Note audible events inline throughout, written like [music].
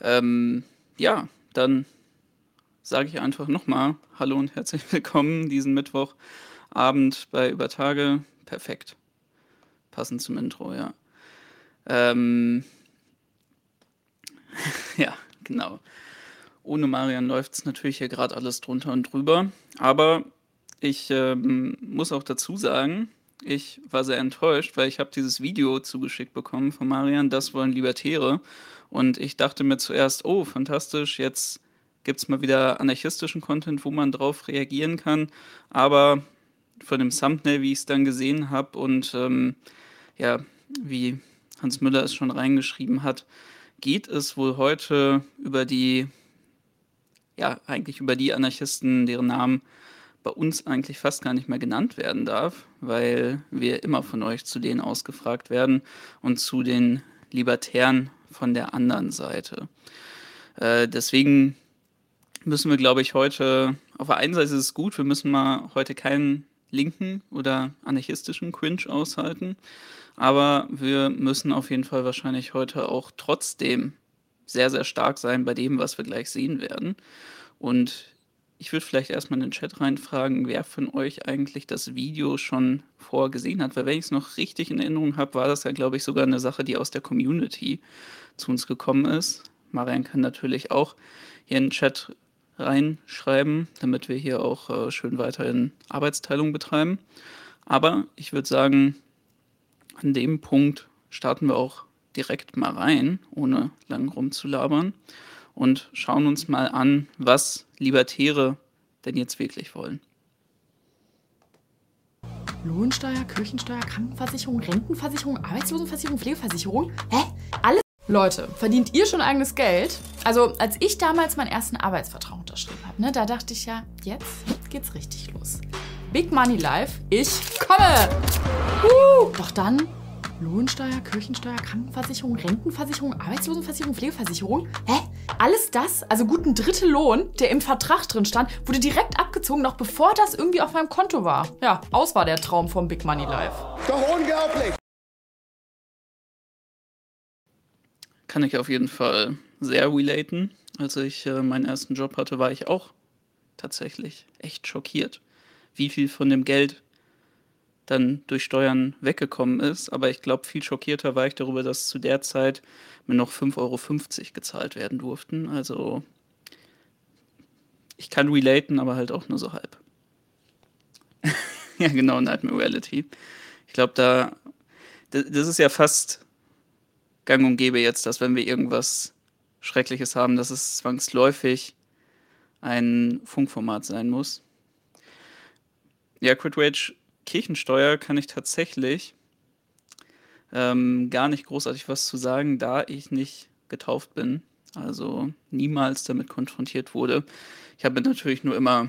Ähm, ja, dann sage ich einfach nochmal Hallo und herzlich [laughs] willkommen diesen Mittwochabend bei Übertage. Perfekt. Passend zum Intro, ja. Ähm, [laughs] ja, genau. Ohne Marian läuft es natürlich hier gerade alles drunter und drüber. Aber ich ähm, muss auch dazu sagen, ich war sehr enttäuscht, weil ich habe dieses Video zugeschickt bekommen von Marian, das wollen Libertäre. Und ich dachte mir zuerst, oh, fantastisch, jetzt gibt es mal wieder anarchistischen Content, wo man drauf reagieren kann. Aber von dem Thumbnail, wie ich es dann gesehen habe und ähm, ja, wie Hans Müller es schon reingeschrieben hat, geht es wohl heute über die, ja, eigentlich über die Anarchisten, deren Namen bei uns eigentlich fast gar nicht mehr genannt werden darf, weil wir immer von euch zu denen ausgefragt werden und zu den Libertären von der anderen Seite. Äh, deswegen müssen wir, glaube ich, heute, auf der einen Seite ist es gut, wir müssen mal heute keinen linken oder anarchistischen Cringe aushalten, aber wir müssen auf jeden Fall wahrscheinlich heute auch trotzdem sehr, sehr stark sein bei dem, was wir gleich sehen werden. Und ich würde vielleicht erstmal in den Chat reinfragen, wer von euch eigentlich das Video schon vorgesehen hat, weil wenn ich es noch richtig in Erinnerung habe, war das ja, glaube ich, sogar eine Sache, die aus der Community zu uns gekommen ist. Marian kann natürlich auch hier in den Chat reinschreiben, damit wir hier auch äh, schön weiterhin Arbeitsteilung betreiben. Aber ich würde sagen, an dem Punkt starten wir auch direkt mal rein, ohne lang rumzulabern und schauen uns mal an, was Libertäre denn jetzt wirklich wollen. Lohnsteuer, Kirchensteuer, Krankenversicherung, Rentenversicherung, Arbeitslosenversicherung, Pflegeversicherung? Hä? Alles? Leute, verdient ihr schon eigenes Geld? Also, als ich damals meinen ersten Arbeitsvertrag unterschrieben habe, ne, da dachte ich ja, jetzt geht's richtig los. Big Money Life, ich komme! Uh, doch dann Lohnsteuer, Kirchensteuer, Krankenversicherung, Rentenversicherung, Arbeitslosenversicherung, Pflegeversicherung. Hä? Alles das, also gut ein Drittel Lohn, der im Vertrag drin stand, wurde direkt abgezogen, noch bevor das irgendwie auf meinem Konto war. Ja, aus war der Traum vom Big Money Life. Doch unglaublich! Kann ich auf jeden Fall sehr relaten. Als ich äh, meinen ersten Job hatte, war ich auch tatsächlich echt schockiert, wie viel von dem Geld dann durch Steuern weggekommen ist. Aber ich glaube, viel schockierter war ich darüber, dass zu der Zeit mir noch 5,50 Euro gezahlt werden durften. Also ich kann relaten, aber halt auch nur so halb. [laughs] ja, genau, Nightmare Reality. Ich glaube, da, das ist ja fast gang und gäbe jetzt, dass wenn wir irgendwas Schreckliches haben, dass es zwangsläufig ein Funkformat sein muss. Ja, Crit Rage Kirchensteuer kann ich tatsächlich ähm, gar nicht großartig was zu sagen, da ich nicht getauft bin. Also niemals damit konfrontiert wurde. Ich habe natürlich nur immer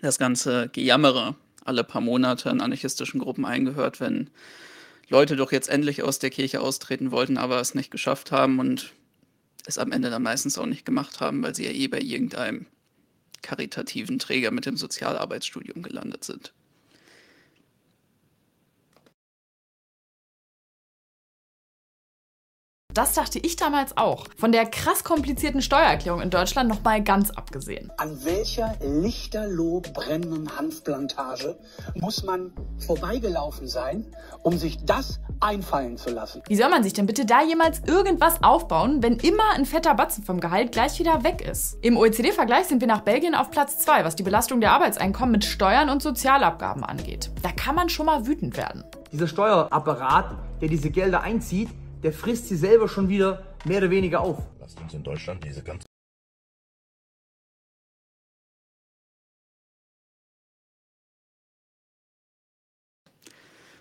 das ganze Gejammere alle paar Monate in anarchistischen Gruppen eingehört, wenn Leute doch jetzt endlich aus der Kirche austreten wollten, aber es nicht geschafft haben und es am Ende dann meistens auch nicht gemacht haben, weil sie ja eh bei irgendeinem karitativen Träger mit dem Sozialarbeitsstudium gelandet sind. Das dachte ich damals auch. Von der krass komplizierten Steuererklärung in Deutschland noch mal ganz abgesehen. An welcher lichterloh brennenden Hanfplantage muss man vorbeigelaufen sein, um sich das einfallen zu lassen? Wie soll man sich denn bitte da jemals irgendwas aufbauen, wenn immer ein fetter Batzen vom Gehalt gleich wieder weg ist? Im OECD-Vergleich sind wir nach Belgien auf Platz 2, was die Belastung der Arbeitseinkommen mit Steuern und Sozialabgaben angeht. Da kann man schon mal wütend werden. Dieser Steuerapparat, der diese Gelder einzieht, der frisst sie selber schon wieder mehr oder weniger auf. Lasst uns in Deutschland diese ganze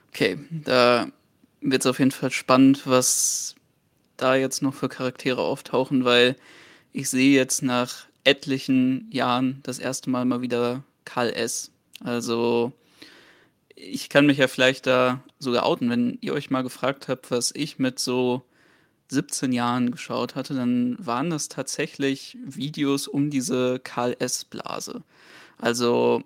Okay, da wird es auf jeden Fall spannend, was da jetzt noch für Charaktere auftauchen, weil ich sehe jetzt nach etlichen Jahren das erste Mal mal wieder Karl S. Also ich kann mich ja vielleicht da sogar outen, wenn ihr euch mal gefragt habt, was ich mit so 17 Jahren geschaut hatte, dann waren das tatsächlich Videos um diese Karl S. Blase. Also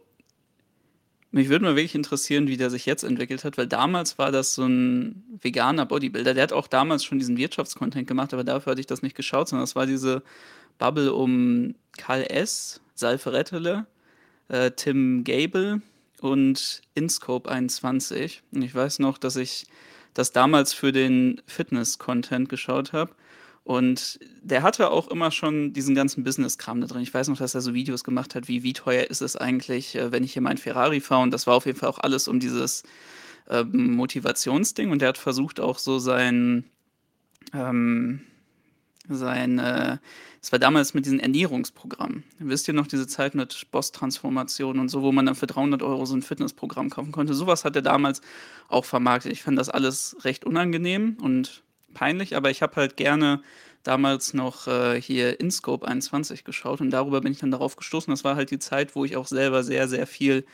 mich würde mal wirklich interessieren, wie der sich jetzt entwickelt hat, weil damals war das so ein veganer Bodybuilder. Der hat auch damals schon diesen Wirtschaftscontent gemacht, aber dafür hatte ich das nicht geschaut, sondern das war diese Bubble um Karl S., Salve Rettele, äh, Tim Gable und Inscope 21. Und ich weiß noch, dass ich das damals für den Fitness-Content geschaut habe. Und der hatte auch immer schon diesen ganzen Business-Kram da drin. Ich weiß noch, dass er so Videos gemacht hat, wie wie teuer ist es eigentlich, äh, wenn ich hier meinen Ferrari fahre. Und das war auf jeden Fall auch alles um dieses ähm, Motivationsding. Und der hat versucht auch so sein, ähm, sein, äh, das war damals mit diesem Ernährungsprogramm. Wisst ihr noch diese Zeit mit Boss-Transformation und so, wo man dann für 300 Euro so ein Fitnessprogramm kaufen konnte? Sowas hat er damals auch vermarktet. Ich fand das alles recht unangenehm und peinlich, aber ich habe halt gerne damals noch äh, hier InScope 21 geschaut und darüber bin ich dann darauf gestoßen. Das war halt die Zeit, wo ich auch selber sehr, sehr viel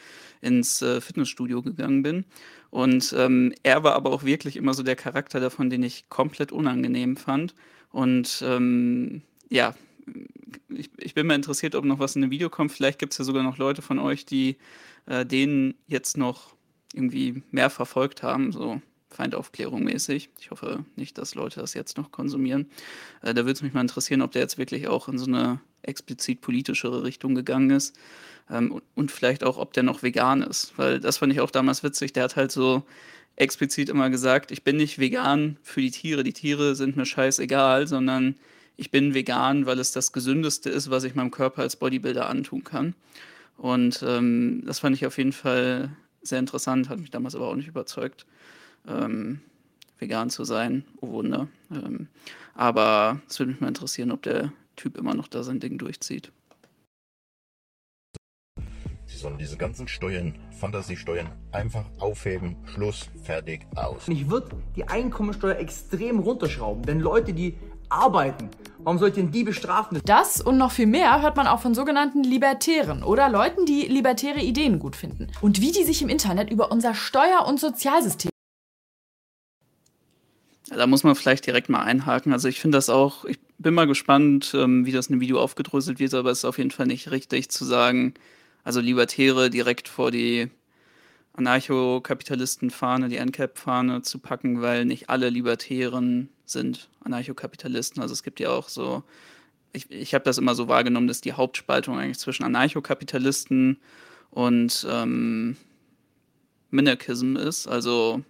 ins äh, Fitnessstudio gegangen bin. Und ähm, er war aber auch wirklich immer so der Charakter davon, den ich komplett unangenehm fand. Und ähm, ja, ich, ich, bin mal interessiert, ob noch was in dem Video kommt. Vielleicht gibt es ja sogar noch Leute von euch, die äh, den jetzt noch irgendwie mehr verfolgt haben. So Feindaufklärung mäßig. Ich hoffe nicht, dass Leute das jetzt noch konsumieren. Äh, da würde es mich mal interessieren, ob der jetzt wirklich auch in so eine explizit politischere Richtung gegangen ist. Ähm, und, und vielleicht auch, ob der noch vegan ist. Weil das fand ich auch damals witzig. Der hat halt so explizit immer gesagt, ich bin nicht vegan für die Tiere. Die Tiere sind mir scheißegal, sondern ich bin vegan, weil es das Gesündeste ist, was ich meinem Körper als Bodybuilder antun kann. Und ähm, das fand ich auf jeden Fall sehr interessant, hat mich damals aber auch nicht überzeugt ähm, vegan zu sein. Oh Wunder. Ähm, aber es würde mich mal interessieren, ob der Typ immer noch da sein Ding durchzieht. Sollen diese ganzen Steuern, Fantasiesteuern, einfach aufheben. Schluss, fertig, aus. Ich würde die Einkommensteuer extrem runterschrauben, denn Leute, die arbeiten, warum sollten die bestrafen? Das und noch viel mehr hört man auch von sogenannten Libertären oder Leuten, die libertäre Ideen gut finden. Und wie die sich im Internet über unser Steuer- und Sozialsystem da muss man vielleicht direkt mal einhaken. Also ich finde das auch, ich bin mal gespannt, ähm, wie das in dem Video aufgedröselt wird, aber es ist auf jeden Fall nicht richtig zu sagen, also Libertäre direkt vor die Anarchokapitalisten-Fahne, die NCAP-Fahne zu packen, weil nicht alle Libertären sind Anarchokapitalisten. Also es gibt ja auch so, ich, ich habe das immer so wahrgenommen, dass die Hauptspaltung eigentlich zwischen Anarchokapitalisten und ähm, Minarchism ist. Also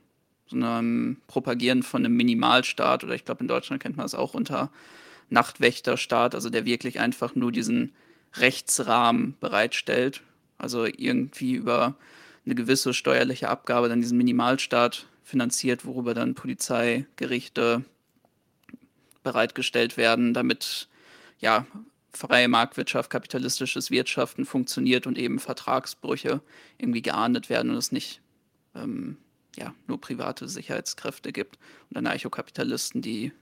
so einem Propagieren von einem Minimalstaat oder ich glaube in Deutschland kennt man das auch unter Nachtwächterstaat, also der wirklich einfach nur diesen Rechtsrahmen bereitstellt, also irgendwie über eine gewisse steuerliche Abgabe dann diesen Minimalstaat finanziert, worüber dann Polizei, Gerichte bereitgestellt werden, damit ja freie Marktwirtschaft, kapitalistisches Wirtschaften funktioniert und eben Vertragsbrüche irgendwie geahndet werden und es nicht ähm, ja, nur private Sicherheitskräfte gibt. Und Anarchokapitalisten, die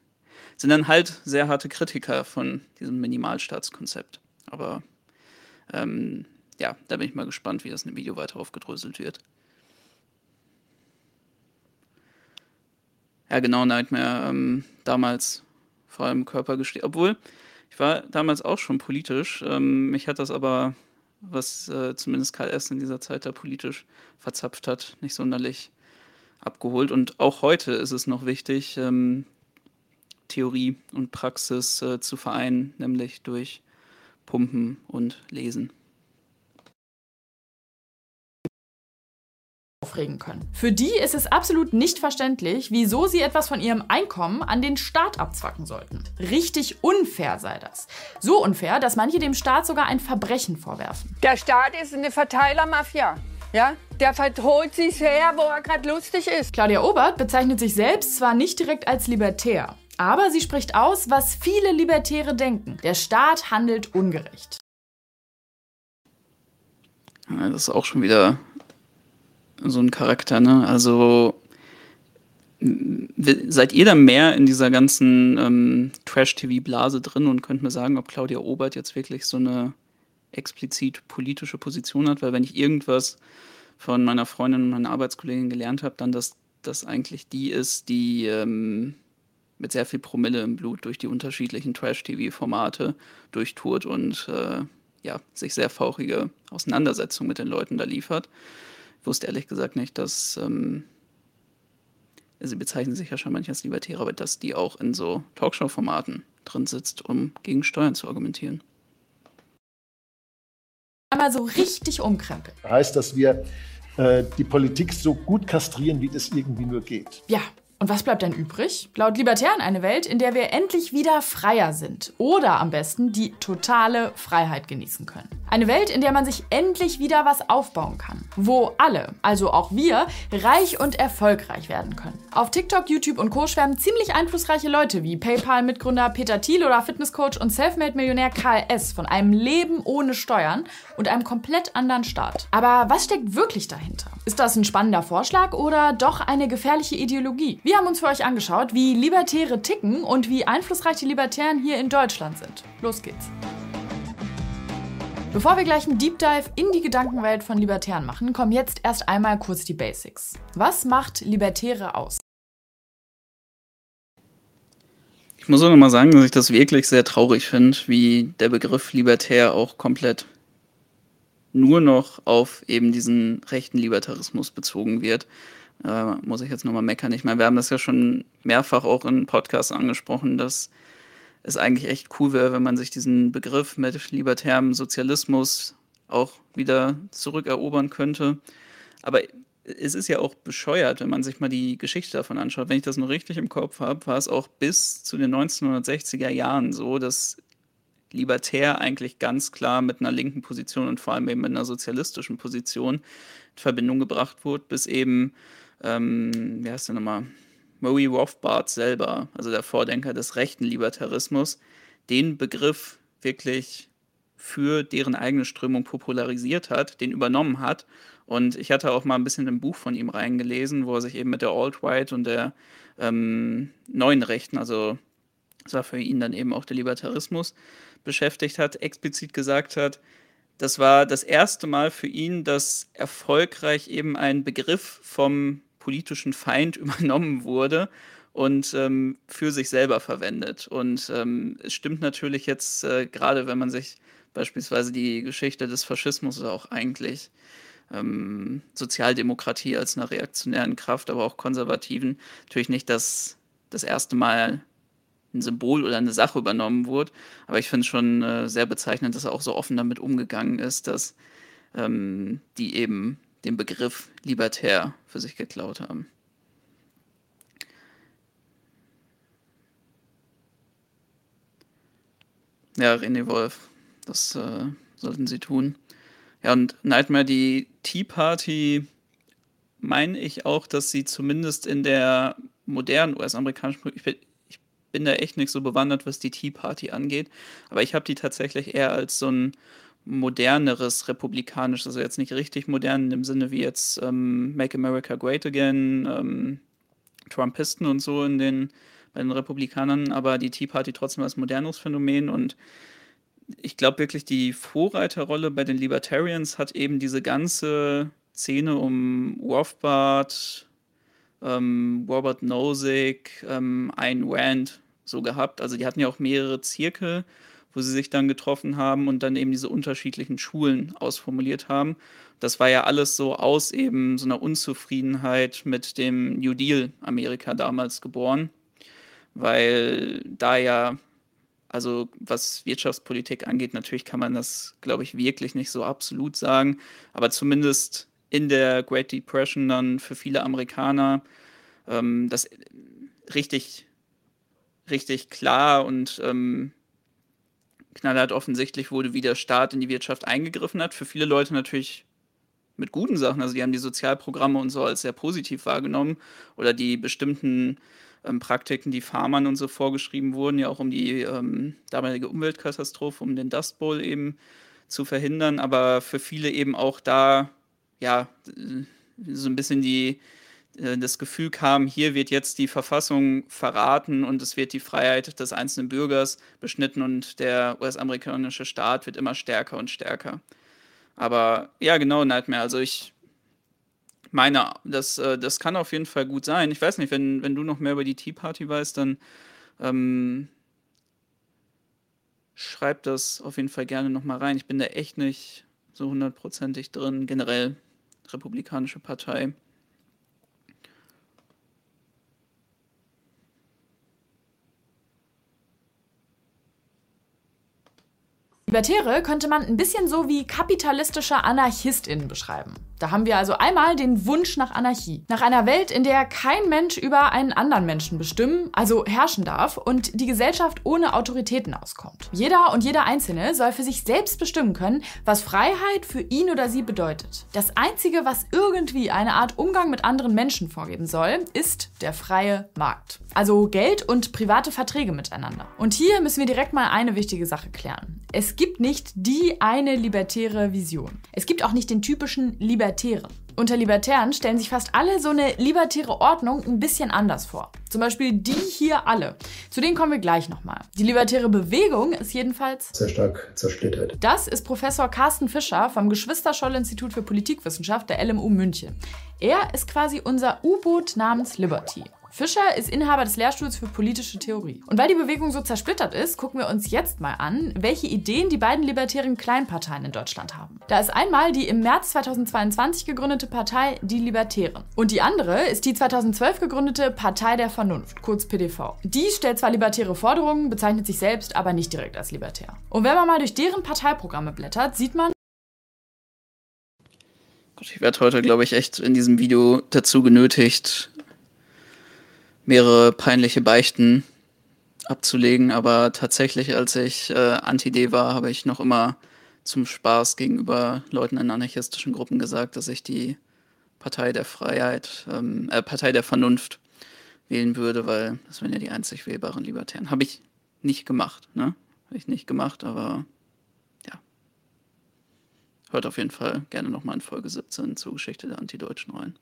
sind dann halt sehr harte Kritiker von diesem Minimalstaatskonzept. Aber ähm, ja, da bin ich mal gespannt, wie das in dem Video weiter aufgedröselt wird. Ja, genau, Nightmare ähm, damals vor allem Körper gesteht. Obwohl, ich war damals auch schon politisch. Ähm, mich hat das aber, was äh, zumindest Karl S. in dieser Zeit da politisch verzapft hat, nicht sonderlich abgeholt. Und auch heute ist es noch wichtig, ähm, Theorie und Praxis äh, zu vereinen, nämlich durch Pumpen und Lesen. Aufregen können. Für die ist es absolut nicht verständlich, wieso sie etwas von ihrem Einkommen an den Staat abzwacken sollten. Richtig unfair sei das. So unfair, dass manche dem Staat sogar ein Verbrechen vorwerfen. Der Staat ist eine Verteilermafia. Ja, der verholt sich her, wo er gerade lustig ist. Claudia Obert bezeichnet sich selbst zwar nicht direkt als libertär, aber sie spricht aus, was viele Libertäre denken. Der Staat handelt ungerecht. das ist auch schon wieder so ein Charakter, ne? Also seid ihr da mehr in dieser ganzen ähm, Trash-TV-Blase drin und könnt mir sagen, ob Claudia Obert jetzt wirklich so eine explizit politische Position hat, weil wenn ich irgendwas von meiner Freundin und meiner Arbeitskollegin gelernt habe, dann, dass das eigentlich die ist, die ähm, mit sehr viel Promille im Blut durch die unterschiedlichen Trash-TV-Formate durchtourt und äh, ja, sich sehr fauchige Auseinandersetzungen mit den Leuten da liefert. Wusste ehrlich gesagt nicht, dass ähm, sie bezeichnen sich ja schon manchmal als Libertäre, aber dass die auch in so Talkshow-Formaten drin sitzt, um gegen Steuern zu argumentieren. Einmal so richtig umkrempeln. Heißt, dass wir äh, die Politik so gut kastrieren, wie das irgendwie nur geht. Ja, und was bleibt dann übrig? Laut Libertären eine Welt, in der wir endlich wieder freier sind. Oder am besten die totale Freiheit genießen können. Eine Welt, in der man sich endlich wieder was aufbauen kann. Wo alle, also auch wir, reich und erfolgreich werden können. Auf TikTok, YouTube und Co. schwärmen ziemlich einflussreiche Leute wie PayPal-Mitgründer Peter Thiel oder Fitnesscoach und Selfmade-Millionär Karl S. von einem Leben ohne Steuern und einem komplett anderen Staat. Aber was steckt wirklich dahinter? Ist das ein spannender Vorschlag oder doch eine gefährliche Ideologie? Wir haben uns für euch angeschaut, wie Libertäre ticken und wie einflussreich die Libertären hier in Deutschland sind. Los geht's. Bevor wir gleich einen Deep Dive in die Gedankenwelt von Libertären machen, kommen jetzt erst einmal kurz die Basics. Was macht Libertäre aus? Ich muss auch noch mal sagen, dass ich das wirklich sehr traurig finde, wie der Begriff Libertär auch komplett nur noch auf eben diesen rechten Libertarismus bezogen wird. Äh, muss ich jetzt nochmal meckern. Ich meine, wir haben das ja schon mehrfach auch in Podcasts angesprochen, dass es eigentlich echt cool wäre, wenn man sich diesen Begriff mit libertärem Sozialismus auch wieder zurückerobern könnte. Aber es ist ja auch bescheuert, wenn man sich mal die Geschichte davon anschaut. Wenn ich das noch richtig im Kopf habe, war es auch bis zu den 1960er Jahren so, dass libertär eigentlich ganz klar mit einer linken Position und vor allem eben mit einer sozialistischen Position in Verbindung gebracht wurde, bis eben ähm, wie heißt der nochmal? Murray Rothbard selber, also der Vordenker des rechten Libertarismus, den Begriff wirklich für deren eigene Strömung popularisiert hat, den übernommen hat. Und ich hatte auch mal ein bisschen ein Buch von ihm reingelesen, wo er sich eben mit der Alt-Right und der ähm, neuen Rechten, also das war für ihn dann eben auch der Libertarismus, beschäftigt hat, explizit gesagt hat, das war das erste Mal für ihn, dass erfolgreich eben ein Begriff vom politischen Feind [laughs] übernommen wurde und ähm, für sich selber verwendet. Und ähm, es stimmt natürlich jetzt, äh, gerade wenn man sich beispielsweise die Geschichte des Faschismus auch eigentlich ähm, Sozialdemokratie als einer reaktionären Kraft, aber auch konservativen, natürlich nicht das, das erste Mal ein Symbol oder eine Sache übernommen wurde. Aber ich finde es schon äh, sehr bezeichnend, dass er auch so offen damit umgegangen ist, dass ähm, die eben den Begriff libertär für sich geklaut haben. Ja, René Wolf, das äh, sollten sie tun. Ja, und Nightmare, die Tea Party, meine ich auch, dass sie zumindest in der modernen US-amerikanischen, bin da echt nicht so bewandert, was die Tea Party angeht, aber ich habe die tatsächlich eher als so ein moderneres republikanisches, also jetzt nicht richtig modern im Sinne wie jetzt ähm, Make America Great Again, ähm, Trumpisten und so in den, bei den Republikanern, aber die Tea Party trotzdem als modernes Phänomen. Und ich glaube wirklich, die Vorreiterrolle bei den Libertarians hat eben diese ganze Szene um Rothbard, ähm, Robert Nozick, ähm, Ayn Rand so gehabt. Also die hatten ja auch mehrere Zirkel wo sie sich dann getroffen haben und dann eben diese unterschiedlichen Schulen ausformuliert haben. Das war ja alles so aus eben so einer Unzufriedenheit mit dem New Deal Amerika damals geboren, weil da ja, also was Wirtschaftspolitik angeht, natürlich kann man das, glaube ich, wirklich nicht so absolut sagen, aber zumindest in der Great Depression dann für viele Amerikaner ähm, das richtig, richtig klar und ähm, knallhart offensichtlich wurde, wie der Staat in die Wirtschaft eingegriffen hat. Für viele Leute natürlich mit guten Sachen. Also die haben die Sozialprogramme und so als sehr positiv wahrgenommen oder die bestimmten ähm, Praktiken, die Farmern und so vorgeschrieben wurden, ja auch um die ähm, damalige Umweltkatastrophe, um den Dust Bowl eben zu verhindern. Aber für viele eben auch da, ja, so ein bisschen die, das Gefühl kam, hier wird jetzt die Verfassung verraten und es wird die Freiheit des einzelnen Bürgers beschnitten und der US-amerikanische Staat wird immer stärker und stärker. Aber ja, genau, Nightmare. Also ich meine, das, äh, das kann auf jeden Fall gut sein. Ich weiß nicht, wenn, wenn du noch mehr über die Tea Party weißt, dann ähm, schreib das auf jeden Fall gerne nochmal rein. Ich bin da echt nicht so hundertprozentig drin. Generell Republikanische Partei. Libertäre könnte man ein bisschen so wie kapitalistische AnarchistInnen beschreiben. Da haben wir also einmal den Wunsch nach Anarchie. Nach einer Welt, in der kein Mensch über einen anderen Menschen bestimmen, also herrschen darf und die Gesellschaft ohne Autoritäten auskommt. Jeder und jeder Einzelne soll für sich selbst bestimmen können, was Freiheit für ihn oder sie bedeutet. Das Einzige, was irgendwie eine Art Umgang mit anderen Menschen vorgeben soll, ist der freie Markt. Also Geld und private Verträge miteinander. Und hier müssen wir direkt mal eine wichtige Sache klären. Es gibt nicht die eine libertäre Vision. Es gibt auch nicht den typischen Libertären. Unter Libertären stellen sich fast alle so eine libertäre Ordnung ein bisschen anders vor. Zum Beispiel die hier alle. Zu denen kommen wir gleich nochmal. Die libertäre Bewegung ist jedenfalls sehr stark zersplittert. Das ist Professor Carsten Fischer vom Geschwister-Scholl-Institut für Politikwissenschaft der LMU München. Er ist quasi unser U-Boot namens Liberty. Fischer ist Inhaber des Lehrstuhls für politische Theorie. Und weil die Bewegung so zersplittert ist, gucken wir uns jetzt mal an, welche Ideen die beiden libertären Kleinparteien in Deutschland haben. Da ist einmal die im März 2022 gegründete Partei Die Libertären. Und die andere ist die 2012 gegründete Partei der Vernunft, kurz PDV. Die stellt zwar libertäre Forderungen, bezeichnet sich selbst aber nicht direkt als libertär. Und wenn man mal durch deren Parteiprogramme blättert, sieht man, ich werde heute, glaube ich, echt in diesem Video dazu genötigt, mehrere peinliche Beichten abzulegen, aber tatsächlich, als ich äh, Anti-D war, habe ich noch immer zum Spaß gegenüber Leuten in anarchistischen Gruppen gesagt, dass ich die Partei der Freiheit, ähm, äh, Partei der Vernunft wählen würde, weil das wären ja die einzig wählbaren Libertären. Habe ich nicht gemacht, ne? Habe ich nicht gemacht, aber ja. Hört auf jeden Fall gerne nochmal in Folge 17 zur Geschichte der Antideutschen rein.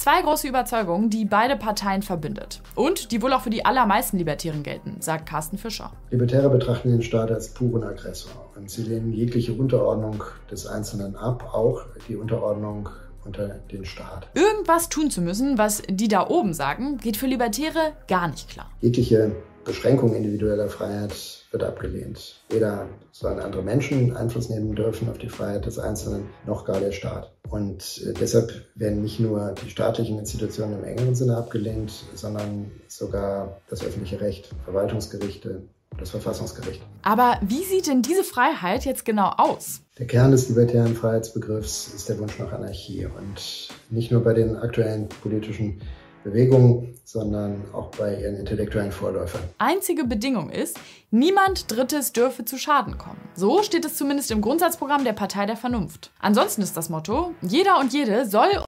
Zwei große Überzeugungen, die beide Parteien verbindet. Und die wohl auch für die allermeisten Libertären gelten, sagt Carsten Fischer. Libertäre betrachten den Staat als puren Aggressor und sie lehnen jegliche Unterordnung des Einzelnen ab, auch die Unterordnung unter den Staat. Irgendwas tun zu müssen, was die da oben sagen, geht für Libertäre gar nicht klar. Jegliche Beschränkung individueller Freiheit wird abgelehnt. Weder sollen andere Menschen Einfluss nehmen dürfen auf die Freiheit des Einzelnen, noch gar der Staat. Und äh, deshalb werden nicht nur die staatlichen Institutionen im engeren Sinne abgelehnt, sondern sogar das öffentliche Recht, Verwaltungsgerichte, das Verfassungsgericht. Aber wie sieht denn diese Freiheit jetzt genau aus? Der Kern des libertären Freiheitsbegriffs ist der Wunsch nach Anarchie. Und nicht nur bei den aktuellen politischen Bewegung, sondern auch bei ihren intellektuellen Vorläufern. Einzige Bedingung ist, niemand Drittes dürfe zu Schaden kommen. So steht es zumindest im Grundsatzprogramm der Partei der Vernunft. Ansonsten ist das Motto, jeder und jede soll.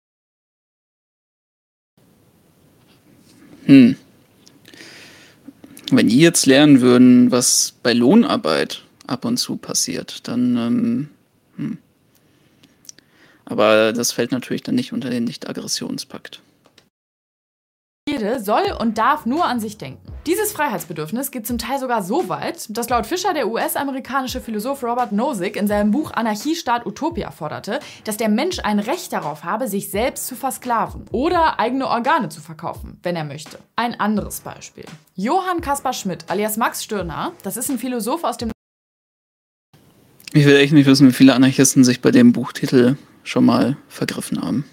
Hm. Wenn die jetzt lernen würden, was bei Lohnarbeit ab und zu passiert, dann. Ähm, hm. Aber das fällt natürlich dann nicht unter den Nicht-Aggressionspakt. Jede soll und darf nur an sich denken. Dieses Freiheitsbedürfnis geht zum Teil sogar so weit, dass laut Fischer der US-amerikanische Philosoph Robert Nozick in seinem Buch Anarchiestaat Utopia forderte, dass der Mensch ein Recht darauf habe, sich selbst zu versklaven oder eigene Organe zu verkaufen, wenn er möchte. Ein anderes Beispiel. Johann Kaspar Schmidt alias Max Stirner, das ist ein Philosoph aus dem Ich will echt nicht wissen, wie viele Anarchisten sich bei dem Buchtitel schon mal vergriffen haben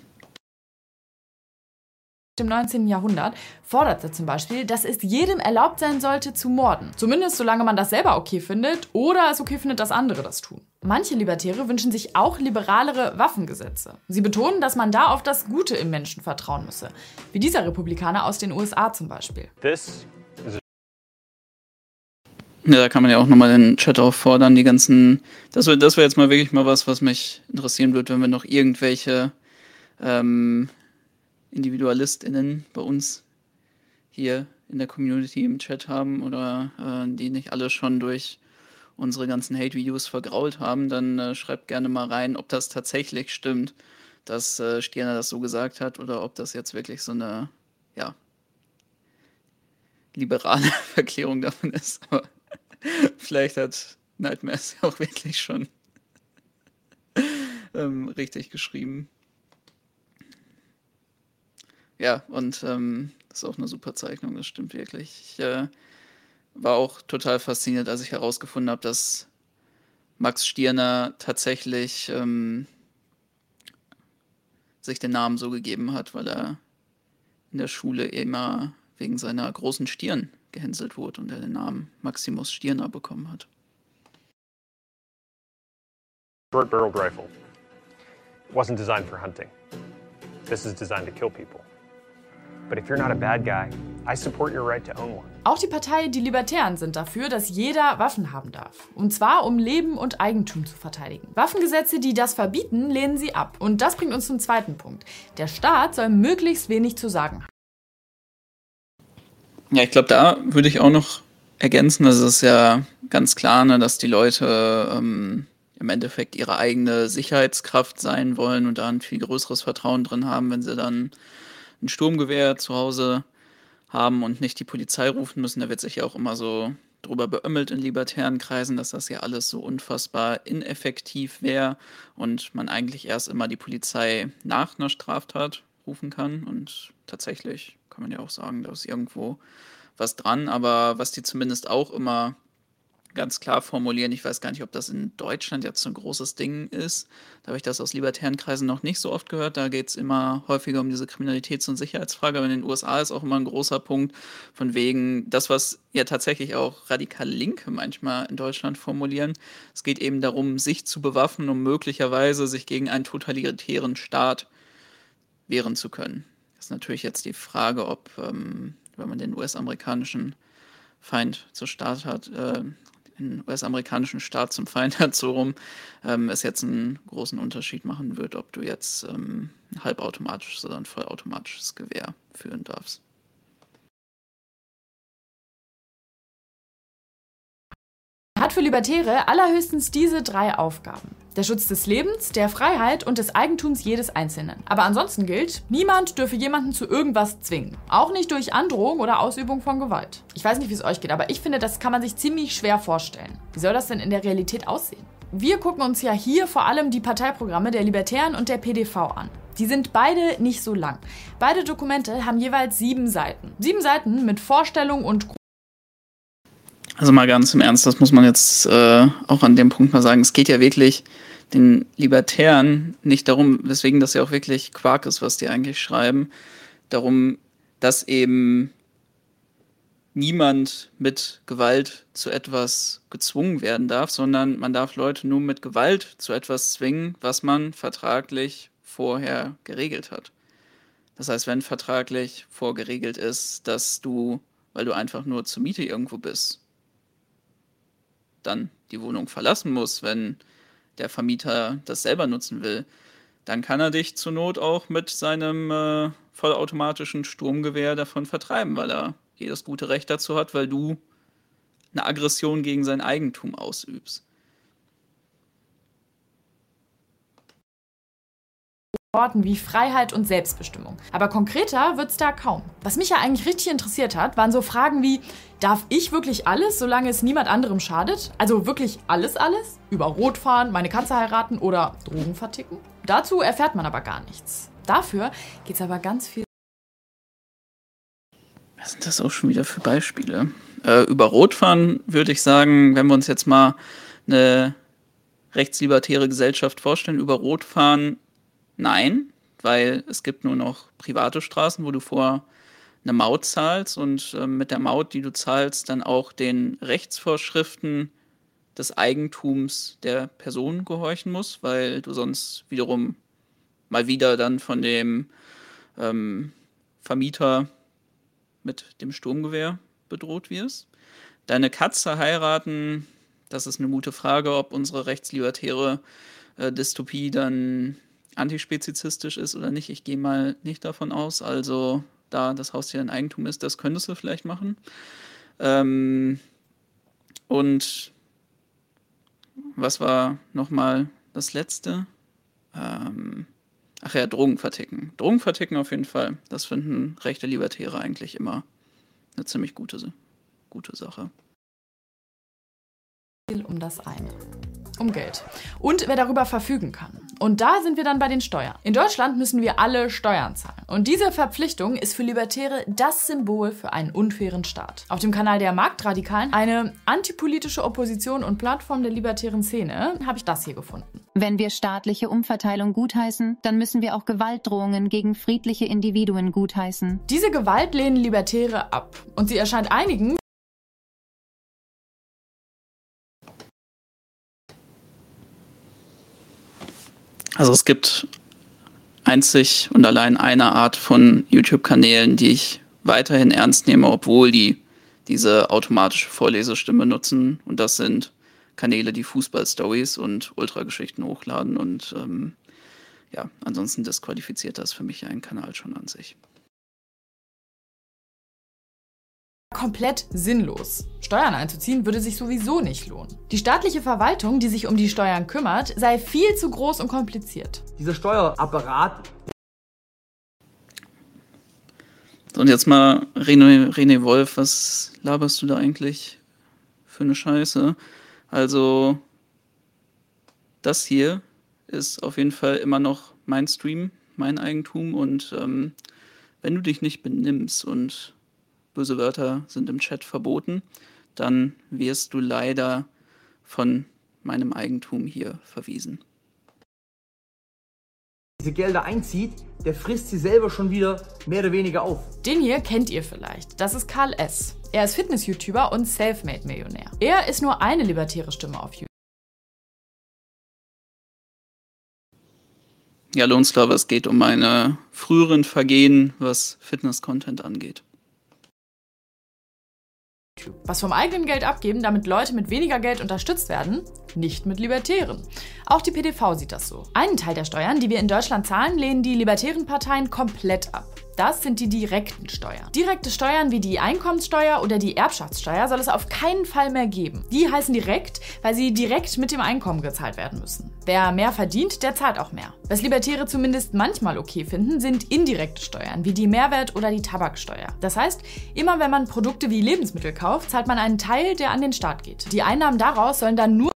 dem 19. Jahrhundert forderte zum Beispiel, dass es jedem erlaubt sein sollte zu morden. Zumindest solange man das selber okay findet oder es okay findet, dass andere das tun. Manche Libertäre wünschen sich auch liberalere Waffengesetze. Sie betonen, dass man da auf das Gute im Menschen vertrauen müsse. Wie dieser Republikaner aus den USA zum Beispiel. Ja, da kann man ja auch nochmal den Chat auffordern, die ganzen. Das wäre das wär jetzt mal wirklich mal was, was mich interessieren würde, wenn wir noch irgendwelche ähm, IndividualistInnen bei uns hier in der Community im Chat haben oder äh, die nicht alle schon durch unsere ganzen Hate-Videos vergrault haben, dann äh, schreibt gerne mal rein, ob das tatsächlich stimmt, dass äh, Stirner das so gesagt hat oder ob das jetzt wirklich so eine, ja, liberale [laughs] Verklärung davon ist. Aber [laughs] vielleicht hat Nightmares ja auch wirklich schon [laughs] ähm, richtig geschrieben. Ja, und ähm, das ist auch eine super Zeichnung, das stimmt wirklich. Ich äh, war auch total fasziniert, als ich herausgefunden habe, dass Max Stirner tatsächlich ähm, sich den Namen so gegeben hat, weil er in der Schule immer wegen seiner großen Stirn gehänselt wurde und er den Namen Maximus Stirner bekommen hat. Short-barreled rifle. It wasn't designed for hunting. This is designed to kill people. But if you're not a bad guy, I support your right to own one. Auch die Partei Die Libertären sind dafür, dass jeder Waffen haben darf. Und zwar, um Leben und Eigentum zu verteidigen. Waffengesetze, die das verbieten, lehnen sie ab. Und das bringt uns zum zweiten Punkt. Der Staat soll möglichst wenig zu sagen haben. Ja, ich glaube, da würde ich auch noch ergänzen, dass es ja ganz klar, ne, dass die Leute ähm, im Endeffekt ihre eigene Sicherheitskraft sein wollen und da ein viel größeres Vertrauen drin haben, wenn sie dann ein Sturmgewehr zu Hause haben und nicht die Polizei rufen müssen. Da wird sich ja auch immer so drüber beömmelt in libertären Kreisen, dass das ja alles so unfassbar ineffektiv wäre und man eigentlich erst immer die Polizei nach einer Straftat rufen kann. Und tatsächlich kann man ja auch sagen, da ist irgendwo was dran. Aber was die zumindest auch immer ganz klar formulieren. Ich weiß gar nicht, ob das in Deutschland jetzt so ein großes Ding ist. Da habe ich das aus libertären Kreisen noch nicht so oft gehört. Da geht es immer häufiger um diese Kriminalitäts- und Sicherheitsfrage. Aber in den USA ist auch immer ein großer Punkt von wegen das, was ja tatsächlich auch radikal Linke manchmal in Deutschland formulieren. Es geht eben darum, sich zu bewaffnen, um möglicherweise sich gegen einen totalitären Staat wehren zu können. Das ist natürlich jetzt die Frage, ob, ähm, wenn man den US-amerikanischen Feind zur Staat hat, äh, den US-amerikanischen Staat zum Feind hat, so rum, ähm, es jetzt einen großen Unterschied machen wird, ob du jetzt ähm, ein halbautomatisches oder ein vollautomatisches Gewehr führen darfst. Hat für Libertäre allerhöchstens diese drei Aufgaben. Der Schutz des Lebens, der Freiheit und des Eigentums jedes Einzelnen. Aber ansonsten gilt, niemand dürfe jemanden zu irgendwas zwingen. Auch nicht durch Androhung oder Ausübung von Gewalt. Ich weiß nicht, wie es euch geht, aber ich finde, das kann man sich ziemlich schwer vorstellen. Wie soll das denn in der Realität aussehen? Wir gucken uns ja hier vor allem die Parteiprogramme der Libertären und der PDV an. Die sind beide nicht so lang. Beide Dokumente haben jeweils sieben Seiten. Sieben Seiten mit Vorstellung und also mal ganz im Ernst, das muss man jetzt äh, auch an dem Punkt mal sagen. Es geht ja wirklich den Libertären nicht darum, weswegen das ja auch wirklich Quark ist, was die eigentlich schreiben, darum, dass eben niemand mit Gewalt zu etwas gezwungen werden darf, sondern man darf Leute nur mit Gewalt zu etwas zwingen, was man vertraglich vorher geregelt hat. Das heißt, wenn vertraglich vorgeregelt ist, dass du, weil du einfach nur zur Miete irgendwo bist, dann die Wohnung verlassen muss, wenn der Vermieter das selber nutzen will, dann kann er dich zur Not auch mit seinem äh, vollautomatischen Sturmgewehr davon vertreiben, weil er jedes gute Recht dazu hat, weil du eine Aggression gegen sein Eigentum ausübst. Worten wie Freiheit und Selbstbestimmung. Aber konkreter wird's da kaum. Was mich ja eigentlich richtig interessiert hat, waren so Fragen wie, darf ich wirklich alles, solange es niemand anderem schadet? Also wirklich alles, alles? Über Rot fahren, meine Katze heiraten oder Drogen verticken? Dazu erfährt man aber gar nichts. Dafür geht's aber ganz viel. Was sind das auch schon wieder für Beispiele? Äh, über Rotfahren würde ich sagen, wenn wir uns jetzt mal eine rechtslibertäre Gesellschaft vorstellen, über Rotfahren Nein, weil es gibt nur noch private Straßen, wo du vor eine Maut zahlst und äh, mit der Maut, die du zahlst, dann auch den Rechtsvorschriften des Eigentums der Person gehorchen musst, weil du sonst wiederum mal wieder dann von dem ähm, Vermieter mit dem Sturmgewehr bedroht wirst. Deine Katze heiraten, das ist eine gute Frage, ob unsere rechtslibertäre äh, Dystopie dann antispezizistisch ist oder nicht. Ich gehe mal nicht davon aus. Also, da das Haustier ein Eigentum ist, das könntest du vielleicht machen. Ähm, und was war nochmal das letzte? Ähm, ach ja, Drogen verticken. Drogen verticken auf jeden Fall. Das finden rechte Libertäre eigentlich immer eine ziemlich gute, gute Sache. Um das eine um Geld. Und wer darüber verfügen kann. Und da sind wir dann bei den Steuern. In Deutschland müssen wir alle Steuern zahlen. Und diese Verpflichtung ist für Libertäre das Symbol für einen unfairen Staat. Auf dem Kanal der Marktradikalen, eine antipolitische Opposition und Plattform der libertären Szene, habe ich das hier gefunden. Wenn wir staatliche Umverteilung gutheißen, dann müssen wir auch Gewaltdrohungen gegen friedliche Individuen gutheißen. Diese Gewalt lehnen Libertäre ab. Und sie erscheint einigen Also es gibt einzig und allein eine Art von YouTube-Kanälen, die ich weiterhin ernst nehme, obwohl die diese automatische Vorlesestimme nutzen. Und das sind Kanäle, die Fußball-Stories und Ultrageschichten hochladen. Und ähm, ja, ansonsten disqualifiziert das für mich einen Kanal schon an sich. Komplett sinnlos. Steuern einzuziehen würde sich sowieso nicht lohnen. Die staatliche Verwaltung, die sich um die Steuern kümmert, sei viel zu groß und kompliziert. Dieser Steuerapparat. So, und jetzt mal René, René Wolf, was laberst du da eigentlich für eine Scheiße? Also, das hier ist auf jeden Fall immer noch mein Stream, mein Eigentum und ähm, wenn du dich nicht benimmst und böse Wörter sind im Chat verboten, dann wirst du leider von meinem Eigentum hier verwiesen. Diese Gelder einzieht, der frisst sie selber schon wieder mehr oder weniger auf. Den hier kennt ihr vielleicht. Das ist Karl S. Er ist Fitness-YouTuber und Selfmade-Millionär. Er ist nur eine libertäre Stimme auf YouTube. Ja, Lohnsklave, es geht um meine früheren Vergehen, was Fitness-Content angeht. Was vom eigenen Geld abgeben, damit Leute mit weniger Geld unterstützt werden? Nicht mit Libertären. Auch die PDV sieht das so. Einen Teil der Steuern, die wir in Deutschland zahlen, lehnen die libertären Parteien komplett ab. Das sind die direkten Steuern. Direkte Steuern wie die Einkommenssteuer oder die Erbschaftssteuer soll es auf keinen Fall mehr geben. Die heißen direkt, weil sie direkt mit dem Einkommen gezahlt werden müssen. Wer mehr verdient, der zahlt auch mehr. Was Libertäre zumindest manchmal okay finden, sind indirekte Steuern wie die Mehrwert- oder die Tabaksteuer. Das heißt, immer wenn man Produkte wie Lebensmittel kauft, zahlt man einen Teil, der an den Staat geht. Die Einnahmen daraus sollen dann nur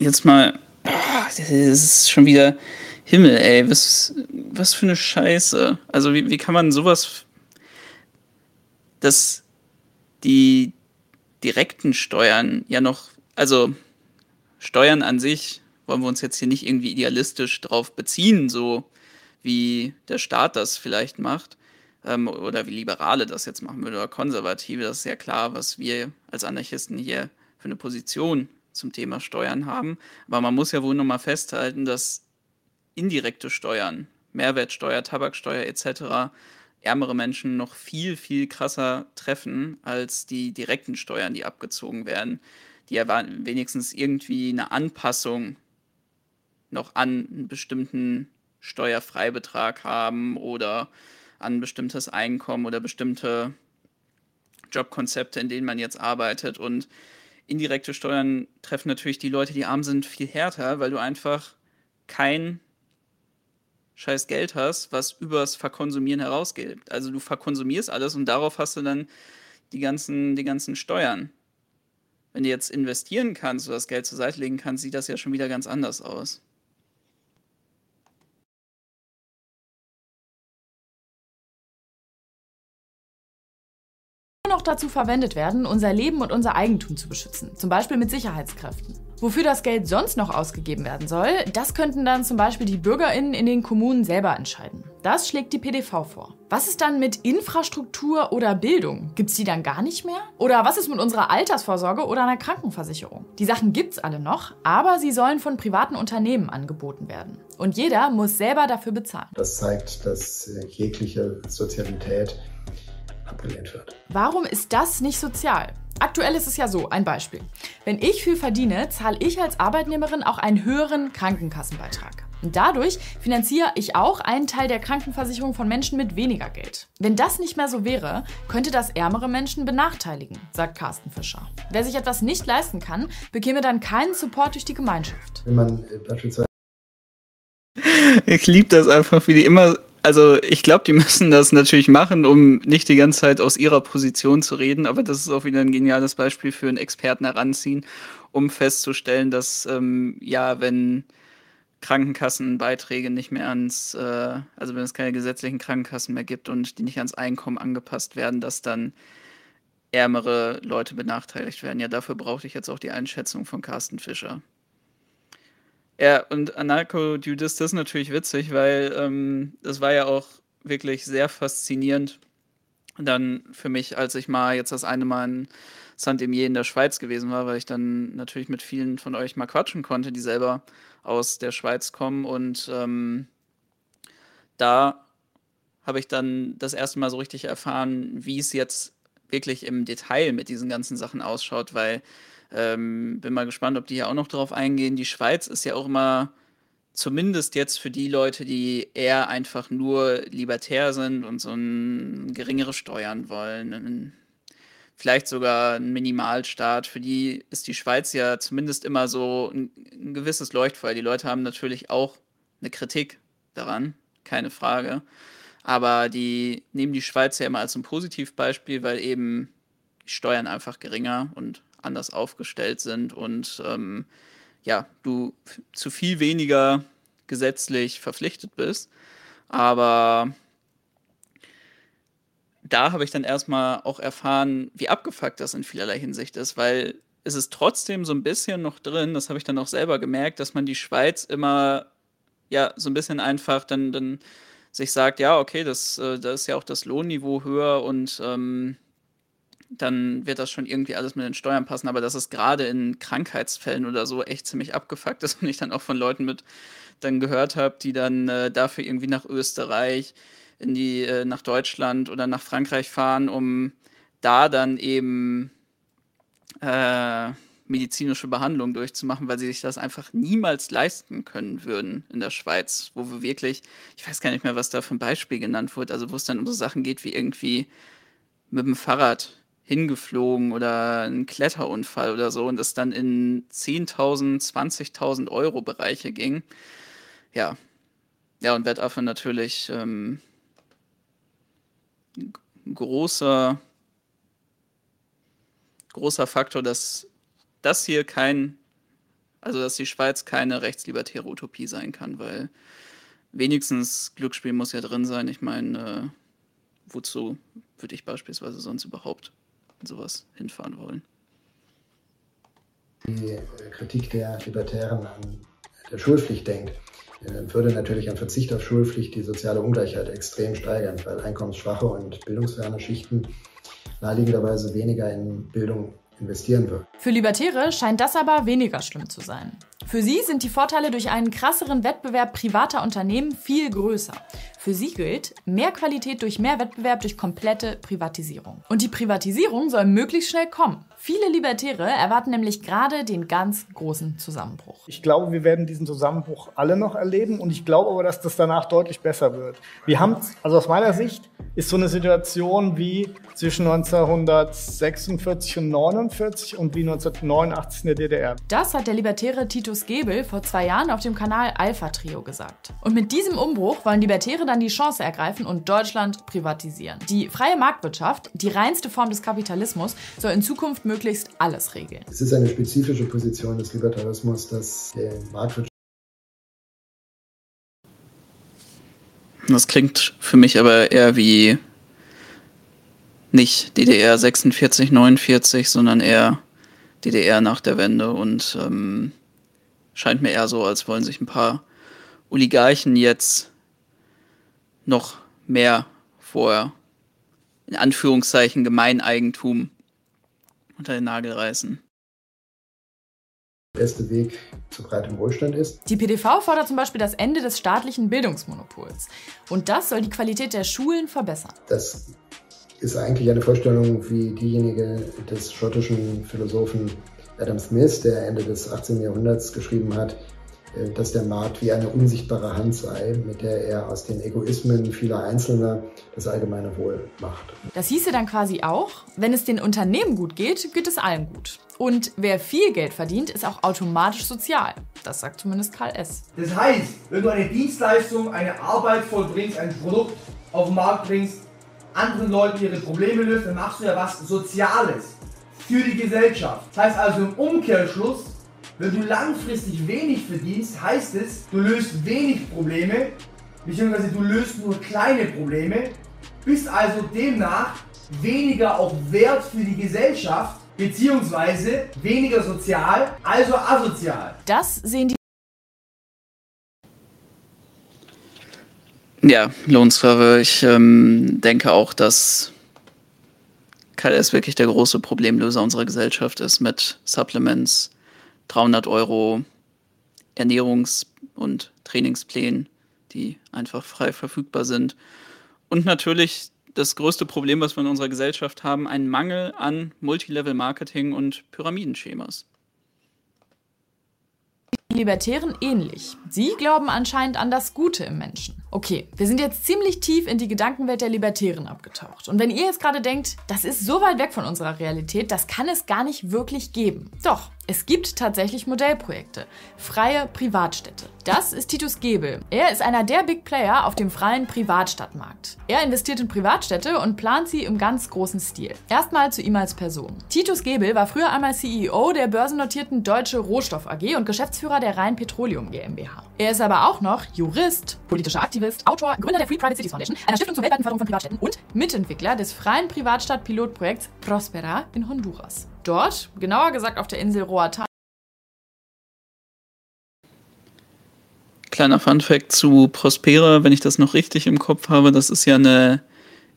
Jetzt mal, das ist schon wieder Himmel, ey, was, was für eine Scheiße. Also wie, wie kann man sowas, dass die direkten Steuern ja noch, also Steuern an sich wollen wir uns jetzt hier nicht irgendwie idealistisch drauf beziehen, so wie der Staat das vielleicht macht ähm, oder wie Liberale das jetzt machen würden oder Konservative. Das ist ja klar, was wir als Anarchisten hier für eine Position zum Thema Steuern haben. Aber man muss ja wohl nochmal festhalten, dass indirekte Steuern, Mehrwertsteuer, Tabaksteuer etc., ärmere Menschen noch viel, viel krasser treffen als die direkten Steuern, die abgezogen werden, die ja wenigstens irgendwie eine Anpassung noch an einen bestimmten Steuerfreibetrag haben oder an ein bestimmtes Einkommen oder bestimmte Jobkonzepte, in denen man jetzt arbeitet. Und indirekte Steuern treffen natürlich die Leute, die arm sind, viel härter, weil du einfach kein scheiß Geld hast, was übers Verkonsumieren herausgeht. Also du verkonsumierst alles und darauf hast du dann die ganzen, die ganzen Steuern. Wenn du jetzt investieren kannst oder das Geld zur Seite legen kannst, sieht das ja schon wieder ganz anders aus. noch dazu verwendet werden, unser Leben und unser Eigentum zu beschützen, zum Beispiel mit Sicherheitskräften. Wofür das Geld sonst noch ausgegeben werden soll, das könnten dann zum Beispiel die BürgerInnen in den Kommunen selber entscheiden. Das schlägt die PDV vor. Was ist dann mit Infrastruktur oder Bildung? Gibt's die dann gar nicht mehr? Oder was ist mit unserer Altersvorsorge oder einer Krankenversicherung? Die Sachen gibt's alle noch, aber sie sollen von privaten Unternehmen angeboten werden. Und jeder muss selber dafür bezahlen. Das zeigt, dass jegliche Sozialität abgelehnt wird. Warum ist das nicht sozial? Aktuell ist es ja so, ein Beispiel. Wenn ich viel verdiene, zahle ich als Arbeitnehmerin auch einen höheren Krankenkassenbeitrag. Und dadurch finanziere ich auch einen Teil der Krankenversicherung von Menschen mit weniger Geld. Wenn das nicht mehr so wäre, könnte das ärmere Menschen benachteiligen, sagt Carsten Fischer. Wer sich etwas nicht leisten kann, bekäme dann keinen Support durch die Gemeinschaft. Wenn man beispielsweise ich liebe das einfach, wie die immer also ich glaube, die [laughs] müssen das natürlich machen, um nicht die ganze Zeit aus ihrer Position zu reden, aber das ist auch wieder ein geniales Beispiel für einen Experten heranziehen um festzustellen, dass ähm, ja, wenn Krankenkassenbeiträge nicht mehr ans, äh, also wenn es keine gesetzlichen Krankenkassen mehr gibt und die nicht ans Einkommen angepasst werden, dass dann ärmere Leute benachteiligt werden. Ja, dafür brauchte ich jetzt auch die Einschätzung von Carsten Fischer. Ja, und Anarcho-Judis, das ist natürlich witzig, weil ähm, das war ja auch wirklich sehr faszinierend dann für mich, als ich mal jetzt das eine Mal in Saint-Emier in der Schweiz gewesen war, weil ich dann natürlich mit vielen von euch mal quatschen konnte, die selber aus der Schweiz kommen. Und ähm, da habe ich dann das erste Mal so richtig erfahren, wie es jetzt wirklich im Detail mit diesen ganzen Sachen ausschaut, weil ähm, bin mal gespannt, ob die ja auch noch drauf eingehen. Die Schweiz ist ja auch immer, zumindest jetzt für die Leute, die eher einfach nur libertär sind und so ein geringere Steuern wollen, vielleicht sogar ein Minimalstaat, für die ist die Schweiz ja zumindest immer so ein, ein gewisses Leuchtfeuer. Die Leute haben natürlich auch eine Kritik daran, keine Frage. Aber die nehmen die Schweiz ja immer als ein Positivbeispiel, weil eben die Steuern einfach geringer und anders aufgestellt sind und ähm, ja, du zu viel weniger gesetzlich verpflichtet bist. Aber da habe ich dann erstmal auch erfahren, wie abgefuckt das in vielerlei Hinsicht ist, weil es ist trotzdem so ein bisschen noch drin, das habe ich dann auch selber gemerkt, dass man die Schweiz immer ja so ein bisschen einfach dann, dann sich sagt, ja, okay, das, äh, da ist ja auch das Lohnniveau höher und ähm, dann wird das schon irgendwie alles mit den Steuern passen. Aber dass es gerade in Krankheitsfällen oder so echt ziemlich abgefuckt ist [laughs] und ich dann auch von Leuten mit dann gehört habe, die dann äh, dafür irgendwie nach Österreich, in die, äh, nach Deutschland oder nach Frankreich fahren, um da dann eben äh, medizinische Behandlung durchzumachen, weil sie sich das einfach niemals leisten können würden in der Schweiz, wo wir wirklich, ich weiß gar nicht mehr, was da für ein Beispiel genannt wurde, also wo es dann um so Sachen geht wie irgendwie mit dem Fahrrad hingeflogen oder ein Kletterunfall oder so und es dann in 10.000, 20.000 Euro Bereiche ging. Ja, ja und Wettaffe natürlich ähm, großer großer Faktor, dass das hier kein, also dass die Schweiz keine rechtslibertäre Utopie sein kann, weil wenigstens Glücksspiel muss ja drin sein. Ich meine, äh, wozu würde ich beispielsweise sonst überhaupt in sowas hinfahren wollen? Die Kritik der Libertären an der Schulpflicht denkt, äh, würde natürlich ein Verzicht auf Schulpflicht die soziale Ungleichheit extrem steigern, weil einkommensschwache und bildungsferne Schichten naheliegenderweise weniger in Bildung investieren wird. Für Libertäre scheint das aber weniger schlimm zu sein. Für sie sind die Vorteile durch einen krasseren Wettbewerb privater Unternehmen viel größer. Für sie gilt mehr Qualität durch mehr Wettbewerb durch komplette Privatisierung. Und die Privatisierung soll möglichst schnell kommen. Viele Libertäre erwarten nämlich gerade den ganz großen Zusammenbruch. Ich glaube, wir werden diesen Zusammenbruch alle noch erleben und ich glaube aber, dass das danach deutlich besser wird. Wir haben, also aus meiner Sicht, ist so eine Situation wie zwischen 1946 und 49 und wie 1989 in der DDR. Das hat der Libertäre Titus Gebel vor zwei Jahren auf dem Kanal Alpha Trio gesagt. Und mit diesem Umbruch wollen Libertäre dann die Chance ergreifen und Deutschland privatisieren. Die freie Marktwirtschaft, die reinste Form des Kapitalismus, soll in Zukunft möglichst alles regeln. Es ist eine spezifische Position des Libertarismus, dass der Marktwirtschaft Das klingt für mich aber eher wie nicht DDR 46, 49, sondern eher DDR nach der Wende und ähm, scheint mir eher so, als wollen sich ein paar Oligarchen jetzt noch mehr vor, in Anführungszeichen, Gemeineigentum unter den Nagel reißen. Der beste Weg zu breitem Wohlstand ist. Die PDV fordert zum Beispiel das Ende des staatlichen Bildungsmonopols. Und das soll die Qualität der Schulen verbessern. Das ist eigentlich eine Vorstellung wie diejenige des schottischen Philosophen Adam Smith, der Ende des 18. Jahrhunderts geschrieben hat, dass der Markt wie eine unsichtbare Hand sei, mit der er aus den Egoismen vieler Einzelner das allgemeine Wohl macht. Das hieße dann quasi auch, wenn es den Unternehmen gut geht, geht es allen gut. Und wer viel Geld verdient, ist auch automatisch sozial. Das sagt zumindest Karl S. Das heißt, wenn du eine Dienstleistung, eine Arbeit vollbringst, ein Produkt auf den Markt bringst, anderen Leuten ihre Probleme löst, dann machst du ja was Soziales für die Gesellschaft. Das heißt also im Umkehrschluss, wenn du langfristig wenig verdienst, heißt es, du löst wenig Probleme, beziehungsweise du löst nur kleine Probleme, bist also demnach weniger auch wert für die Gesellschaft, beziehungsweise weniger sozial, also asozial. Das sehen die Ja, Lohnsklave. Ich ähm, denke auch, dass KLS wirklich der große Problemlöser unserer Gesellschaft ist mit Supplements, 300 Euro Ernährungs- und Trainingsplänen, die einfach frei verfügbar sind. Und natürlich das größte Problem, was wir in unserer Gesellschaft haben, ein Mangel an Multilevel-Marketing und Pyramidenschemas. Libertären ähnlich. Sie glauben anscheinend an das Gute im Menschen. Okay, wir sind jetzt ziemlich tief in die Gedankenwelt der Libertären abgetaucht. Und wenn ihr jetzt gerade denkt, das ist so weit weg von unserer Realität, das kann es gar nicht wirklich geben. Doch, es gibt tatsächlich Modellprojekte. Freie Privatstädte. Das ist Titus Gebel. Er ist einer der Big Player auf dem freien Privatstadtmarkt. Er investiert in Privatstädte und plant sie im ganz großen Stil. Erstmal zu ihm als Person. Titus Gebel war früher einmal CEO der börsennotierten Deutsche Rohstoff AG und Geschäftsführer der Rhein Petroleum GmbH. Er ist aber auch noch Jurist, politischer Aktivist, Autor, Gründer der Free Private Cities Foundation, einer Stiftung zur weltweiten von Privatstädten und Mitentwickler des freien Privatstadt-Pilotprojekts Prospera in Honduras. Dort, genauer gesagt auf der Insel Roatan, Kleiner Funfact zu Prospera, wenn ich das noch richtig im Kopf habe, das ist ja eine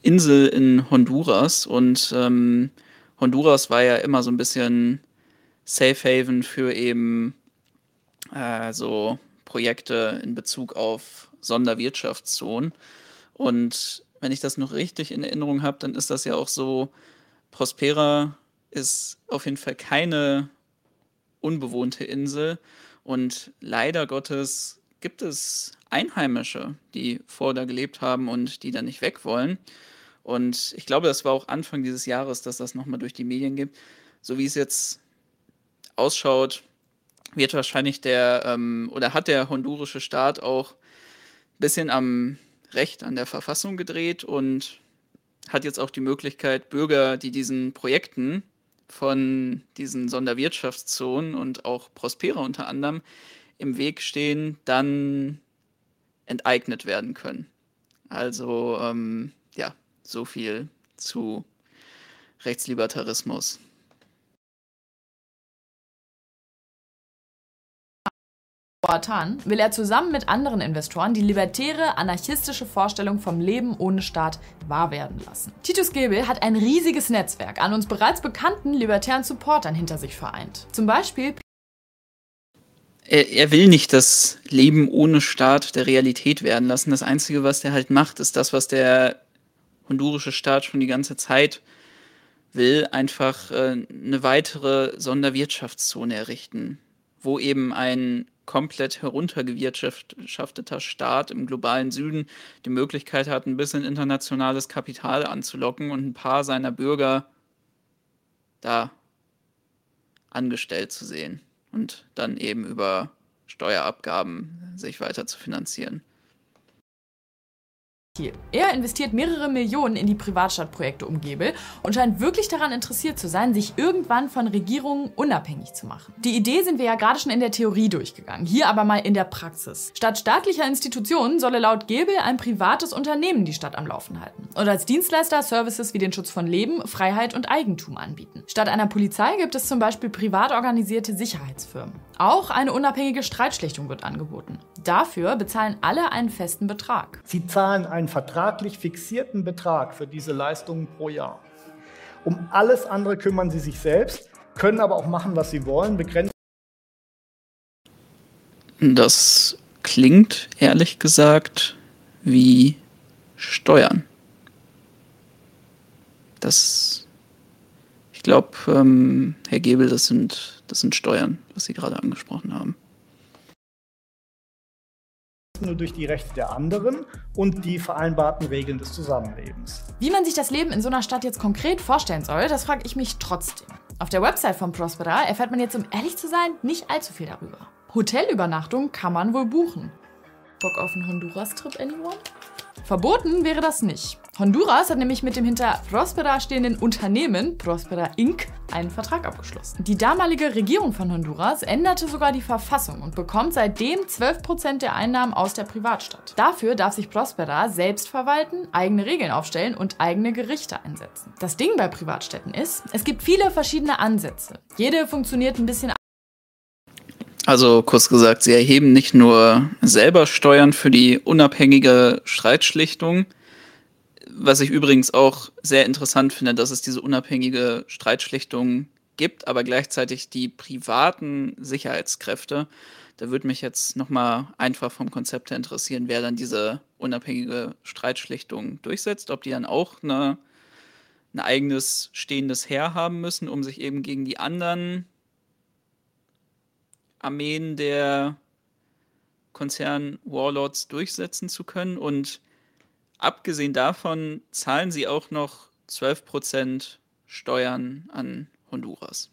Insel in Honduras und ähm, Honduras war ja immer so ein bisschen Safe Haven für eben äh, so Projekte in Bezug auf Sonderwirtschaftszonen. Und wenn ich das noch richtig in Erinnerung habe, dann ist das ja auch so, Prospera ist auf jeden Fall keine unbewohnte Insel und leider Gottes gibt es Einheimische, die vor da gelebt haben und die da nicht weg wollen. Und ich glaube, das war auch Anfang dieses Jahres, dass das nochmal durch die Medien gibt. So wie es jetzt ausschaut, wird wahrscheinlich der ähm, oder hat der hondurische Staat auch ein bisschen am Recht an der Verfassung gedreht und hat jetzt auch die Möglichkeit, Bürger, die diesen Projekten von diesen Sonderwirtschaftszonen und auch Prospera unter anderem im Weg stehen, dann enteignet werden können. Also ähm, ja, so viel zu Rechtslibertarismus. Roatan will er zusammen mit anderen Investoren die libertäre, anarchistische Vorstellung vom Leben ohne Staat wahr werden lassen. Titus Gebel hat ein riesiges Netzwerk an uns bereits bekannten libertären Supportern hinter sich vereint. Zum Beispiel er, er, will nicht das Leben ohne Staat der Realität werden lassen. Das Einzige, was der halt macht, ist das, was der hondurische Staat schon die ganze Zeit will, einfach äh, eine weitere Sonderwirtschaftszone errichten, wo eben ein komplett heruntergewirtschafteter Staat im globalen Süden die Möglichkeit hat, ein bisschen internationales Kapital anzulocken und ein paar seiner Bürger da angestellt zu sehen und dann eben über Steuerabgaben sich weiter zu finanzieren. Er investiert mehrere Millionen in die Privatstadtprojekte um Gebel und scheint wirklich daran interessiert zu sein, sich irgendwann von Regierungen unabhängig zu machen. Die Idee sind wir ja gerade schon in der Theorie durchgegangen, hier aber mal in der Praxis. Statt staatlicher Institutionen solle laut Gebel ein privates Unternehmen die Stadt am Laufen halten und als Dienstleister Services wie den Schutz von Leben, Freiheit und Eigentum anbieten. Statt einer Polizei gibt es zum Beispiel privat organisierte Sicherheitsfirmen. Auch eine unabhängige Streitschlichtung wird angeboten. Dafür bezahlen alle einen festen Betrag. Sie zahlen einen vertraglich fixierten Betrag für diese Leistungen pro Jahr. Um alles andere kümmern sie sich selbst, können aber auch machen, was sie wollen, begrenzt. Das klingt ehrlich gesagt wie Steuern. Das, ich glaube, ähm, Herr Gebel, das sind, das sind Steuern, was Sie gerade angesprochen haben nur durch die Rechte der anderen und die vereinbarten Regeln des Zusammenlebens. Wie man sich das Leben in so einer Stadt jetzt konkret vorstellen soll, das frage ich mich trotzdem. Auf der Website von Prospera erfährt man jetzt, um ehrlich zu sein, nicht allzu viel darüber. Hotelübernachtung kann man wohl buchen. Bock auf einen Honduras-Trip, anyone? Verboten wäre das nicht. Honduras hat nämlich mit dem hinter Prospera stehenden Unternehmen Prospera Inc. einen Vertrag abgeschlossen. Die damalige Regierung von Honduras änderte sogar die Verfassung und bekommt seitdem 12% der Einnahmen aus der Privatstadt. Dafür darf sich Prospera selbst verwalten, eigene Regeln aufstellen und eigene Gerichte einsetzen. Das Ding bei Privatstädten ist, es gibt viele verschiedene Ansätze. Jede funktioniert ein bisschen also kurz gesagt, sie erheben nicht nur selber Steuern für die unabhängige Streitschlichtung, was ich übrigens auch sehr interessant finde, dass es diese unabhängige Streitschlichtung gibt, aber gleichzeitig die privaten Sicherheitskräfte. Da würde mich jetzt nochmal einfach vom Konzept her interessieren, wer dann diese unabhängige Streitschlichtung durchsetzt, ob die dann auch eine, ein eigenes stehendes Heer haben müssen, um sich eben gegen die anderen Armeen der Konzern-Warlords durchsetzen zu können. Und abgesehen davon zahlen sie auch noch 12% Steuern an Honduras.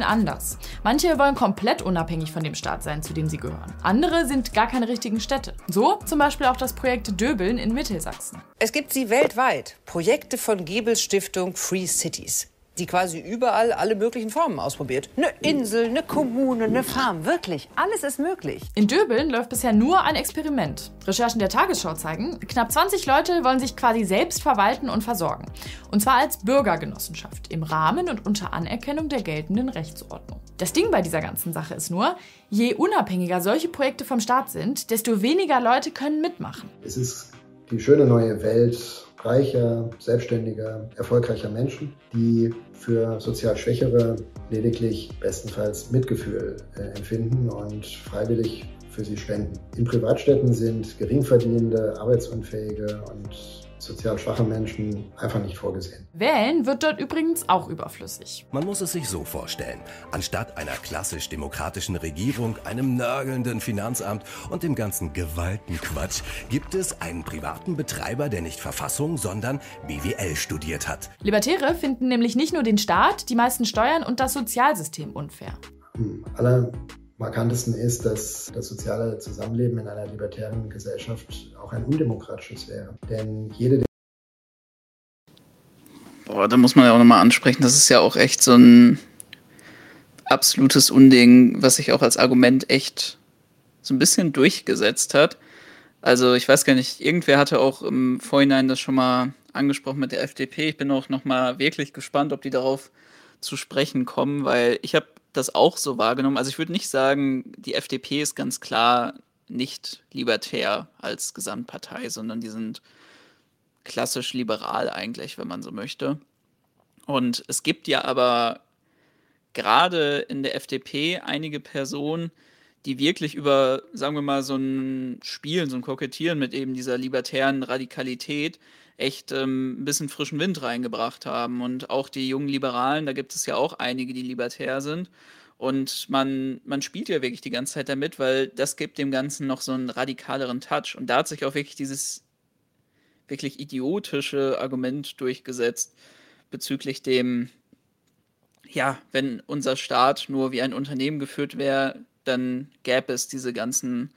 Anders. Manche wollen komplett unabhängig von dem Staat sein, zu dem sie gehören. Andere sind gar keine richtigen Städte. So zum Beispiel auch das Projekt Döbeln in Mittelsachsen. Es gibt sie weltweit. Projekte von Gebels Stiftung Free Cities die quasi überall alle möglichen Formen ausprobiert. Eine Insel, eine Kommune, eine Farm, wirklich, alles ist möglich. In Döbeln läuft bisher nur ein Experiment. Recherchen der Tagesschau zeigen, knapp 20 Leute wollen sich quasi selbst verwalten und versorgen. Und zwar als Bürgergenossenschaft im Rahmen und unter Anerkennung der geltenden Rechtsordnung. Das Ding bei dieser ganzen Sache ist nur, je unabhängiger solche Projekte vom Staat sind, desto weniger Leute können mitmachen. Es ist die schöne neue Welt reicher, selbstständiger, erfolgreicher Menschen, die für sozial Schwächere lediglich bestenfalls Mitgefühl äh, empfinden und freiwillig für sie spenden. In Privatstädten sind geringverdienende, arbeitsunfähige und sozial schwache Menschen einfach nicht vorgesehen. Wählen wird dort übrigens auch überflüssig. Man muss es sich so vorstellen. Anstatt einer klassisch demokratischen Regierung, einem nörgelnden Finanzamt und dem ganzen Gewaltenquatsch gibt es einen privaten Betreiber, der nicht Verfassung, sondern BWL studiert hat. Libertäre finden nämlich nicht nur den Staat, die meisten Steuern und das Sozialsystem unfair. Hm, aller markantesten ist, dass das soziale Zusammenleben in einer libertären Gesellschaft auch ein undemokratisches wäre. Denn jede Boah, da muss man ja auch nochmal ansprechen, das ist ja auch echt so ein absolutes Unding, was sich auch als Argument echt so ein bisschen durchgesetzt hat. Also ich weiß gar nicht, irgendwer hatte auch im Vorhinein das schon mal angesprochen mit der FDP. Ich bin auch nochmal wirklich gespannt, ob die darauf zu sprechen kommen, weil ich habe das auch so wahrgenommen. Also ich würde nicht sagen, die FDP ist ganz klar nicht libertär als Gesamtpartei, sondern die sind klassisch liberal eigentlich, wenn man so möchte. Und es gibt ja aber gerade in der FDP einige Personen, die wirklich über, sagen wir mal, so ein Spielen, so ein Kokettieren mit eben dieser libertären Radikalität echt ähm, ein bisschen frischen Wind reingebracht haben. Und auch die jungen Liberalen, da gibt es ja auch einige, die libertär sind. Und man, man spielt ja wirklich die ganze Zeit damit, weil das gibt dem Ganzen noch so einen radikaleren Touch. Und da hat sich auch wirklich dieses wirklich idiotische Argument durchgesetzt bezüglich dem, ja, wenn unser Staat nur wie ein Unternehmen geführt wäre, dann gäbe es diese ganzen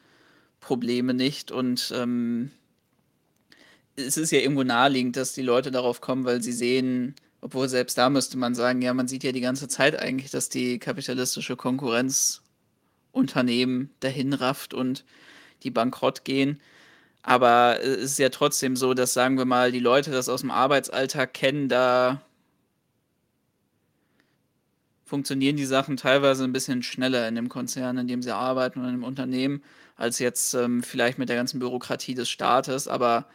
Probleme nicht. Und ähm, es ist ja irgendwo naheliegend, dass die Leute darauf kommen, weil sie sehen, obwohl selbst da müsste man sagen, ja, man sieht ja die ganze Zeit eigentlich, dass die kapitalistische Konkurrenz Unternehmen dahin rafft und die bankrott gehen. Aber es ist ja trotzdem so, dass, sagen wir mal, die Leute das aus dem Arbeitsalltag kennen, da funktionieren die Sachen teilweise ein bisschen schneller in dem Konzern, in dem sie arbeiten oder im Unternehmen, als jetzt ähm, vielleicht mit der ganzen Bürokratie des Staates. Aber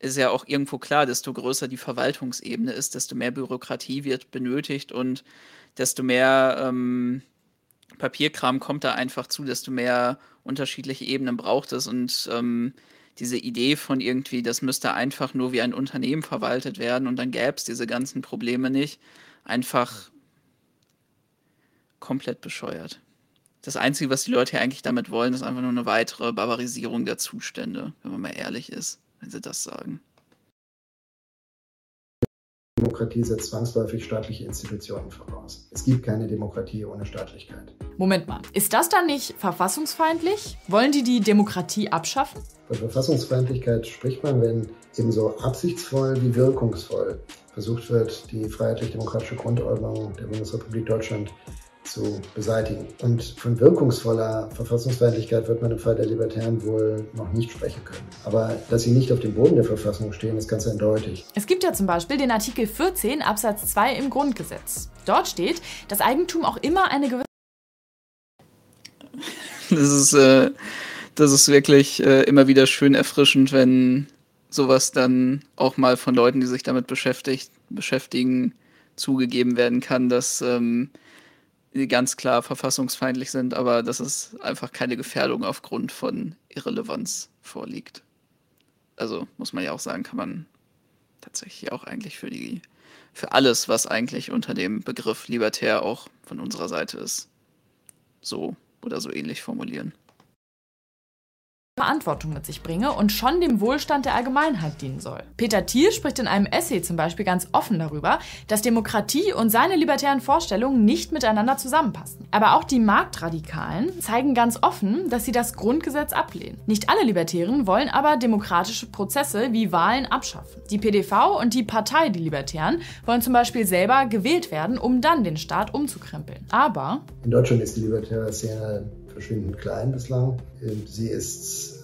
ist ja auch irgendwo klar, desto größer die Verwaltungsebene ist, desto mehr Bürokratie wird benötigt und desto mehr ähm, Papierkram kommt da einfach zu, desto mehr unterschiedliche Ebenen braucht es. Und ähm, diese Idee von irgendwie, das müsste einfach nur wie ein Unternehmen verwaltet werden und dann gäbe es diese ganzen Probleme nicht, einfach komplett bescheuert. Das Einzige, was die Leute hier eigentlich damit wollen, ist einfach nur eine weitere Barbarisierung der Zustände, wenn man mal ehrlich ist wenn Sie das sagen. Demokratie setzt zwangsläufig staatliche Institutionen voraus. Es gibt keine Demokratie ohne Staatlichkeit. Moment mal, ist das dann nicht verfassungsfeindlich? Wollen die die Demokratie abschaffen? Von Verfassungsfeindlichkeit spricht man, wenn ebenso absichtsvoll wie wirkungsvoll versucht wird, die freiheitlich-demokratische Grundordnung der Bundesrepublik Deutschland zu beseitigen. Und von wirkungsvoller Verfassungsfeindlichkeit wird man im Fall der Libertären wohl noch nicht sprechen können. Aber dass sie nicht auf dem Boden der Verfassung stehen, ist ganz eindeutig. Es gibt ja zum Beispiel den Artikel 14 Absatz 2 im Grundgesetz. Dort steht, dass Eigentum auch immer eine gewisse Das ist, äh, das ist wirklich äh, immer wieder schön erfrischend, wenn sowas dann auch mal von Leuten, die sich damit beschäftigt, beschäftigen, zugegeben werden kann, dass ähm, ganz klar verfassungsfeindlich sind, aber dass es einfach keine Gefährdung aufgrund von Irrelevanz vorliegt. Also muss man ja auch sagen, kann man tatsächlich auch eigentlich für die für alles, was eigentlich unter dem Begriff libertär auch von unserer Seite ist, so oder so ähnlich formulieren. Verantwortung mit sich bringe und schon dem Wohlstand der Allgemeinheit dienen soll. Peter Thiel spricht in einem Essay zum Beispiel ganz offen darüber, dass Demokratie und seine libertären Vorstellungen nicht miteinander zusammenpassen. Aber auch die Marktradikalen zeigen ganz offen, dass sie das Grundgesetz ablehnen. Nicht alle Libertären wollen aber demokratische Prozesse wie Wahlen abschaffen. Die PDV und die Partei Die Libertären wollen zum Beispiel selber gewählt werden, um dann den Staat umzukrempeln. Aber in Deutschland ist die libertäre Szene verschwindend klein bislang. Sie ist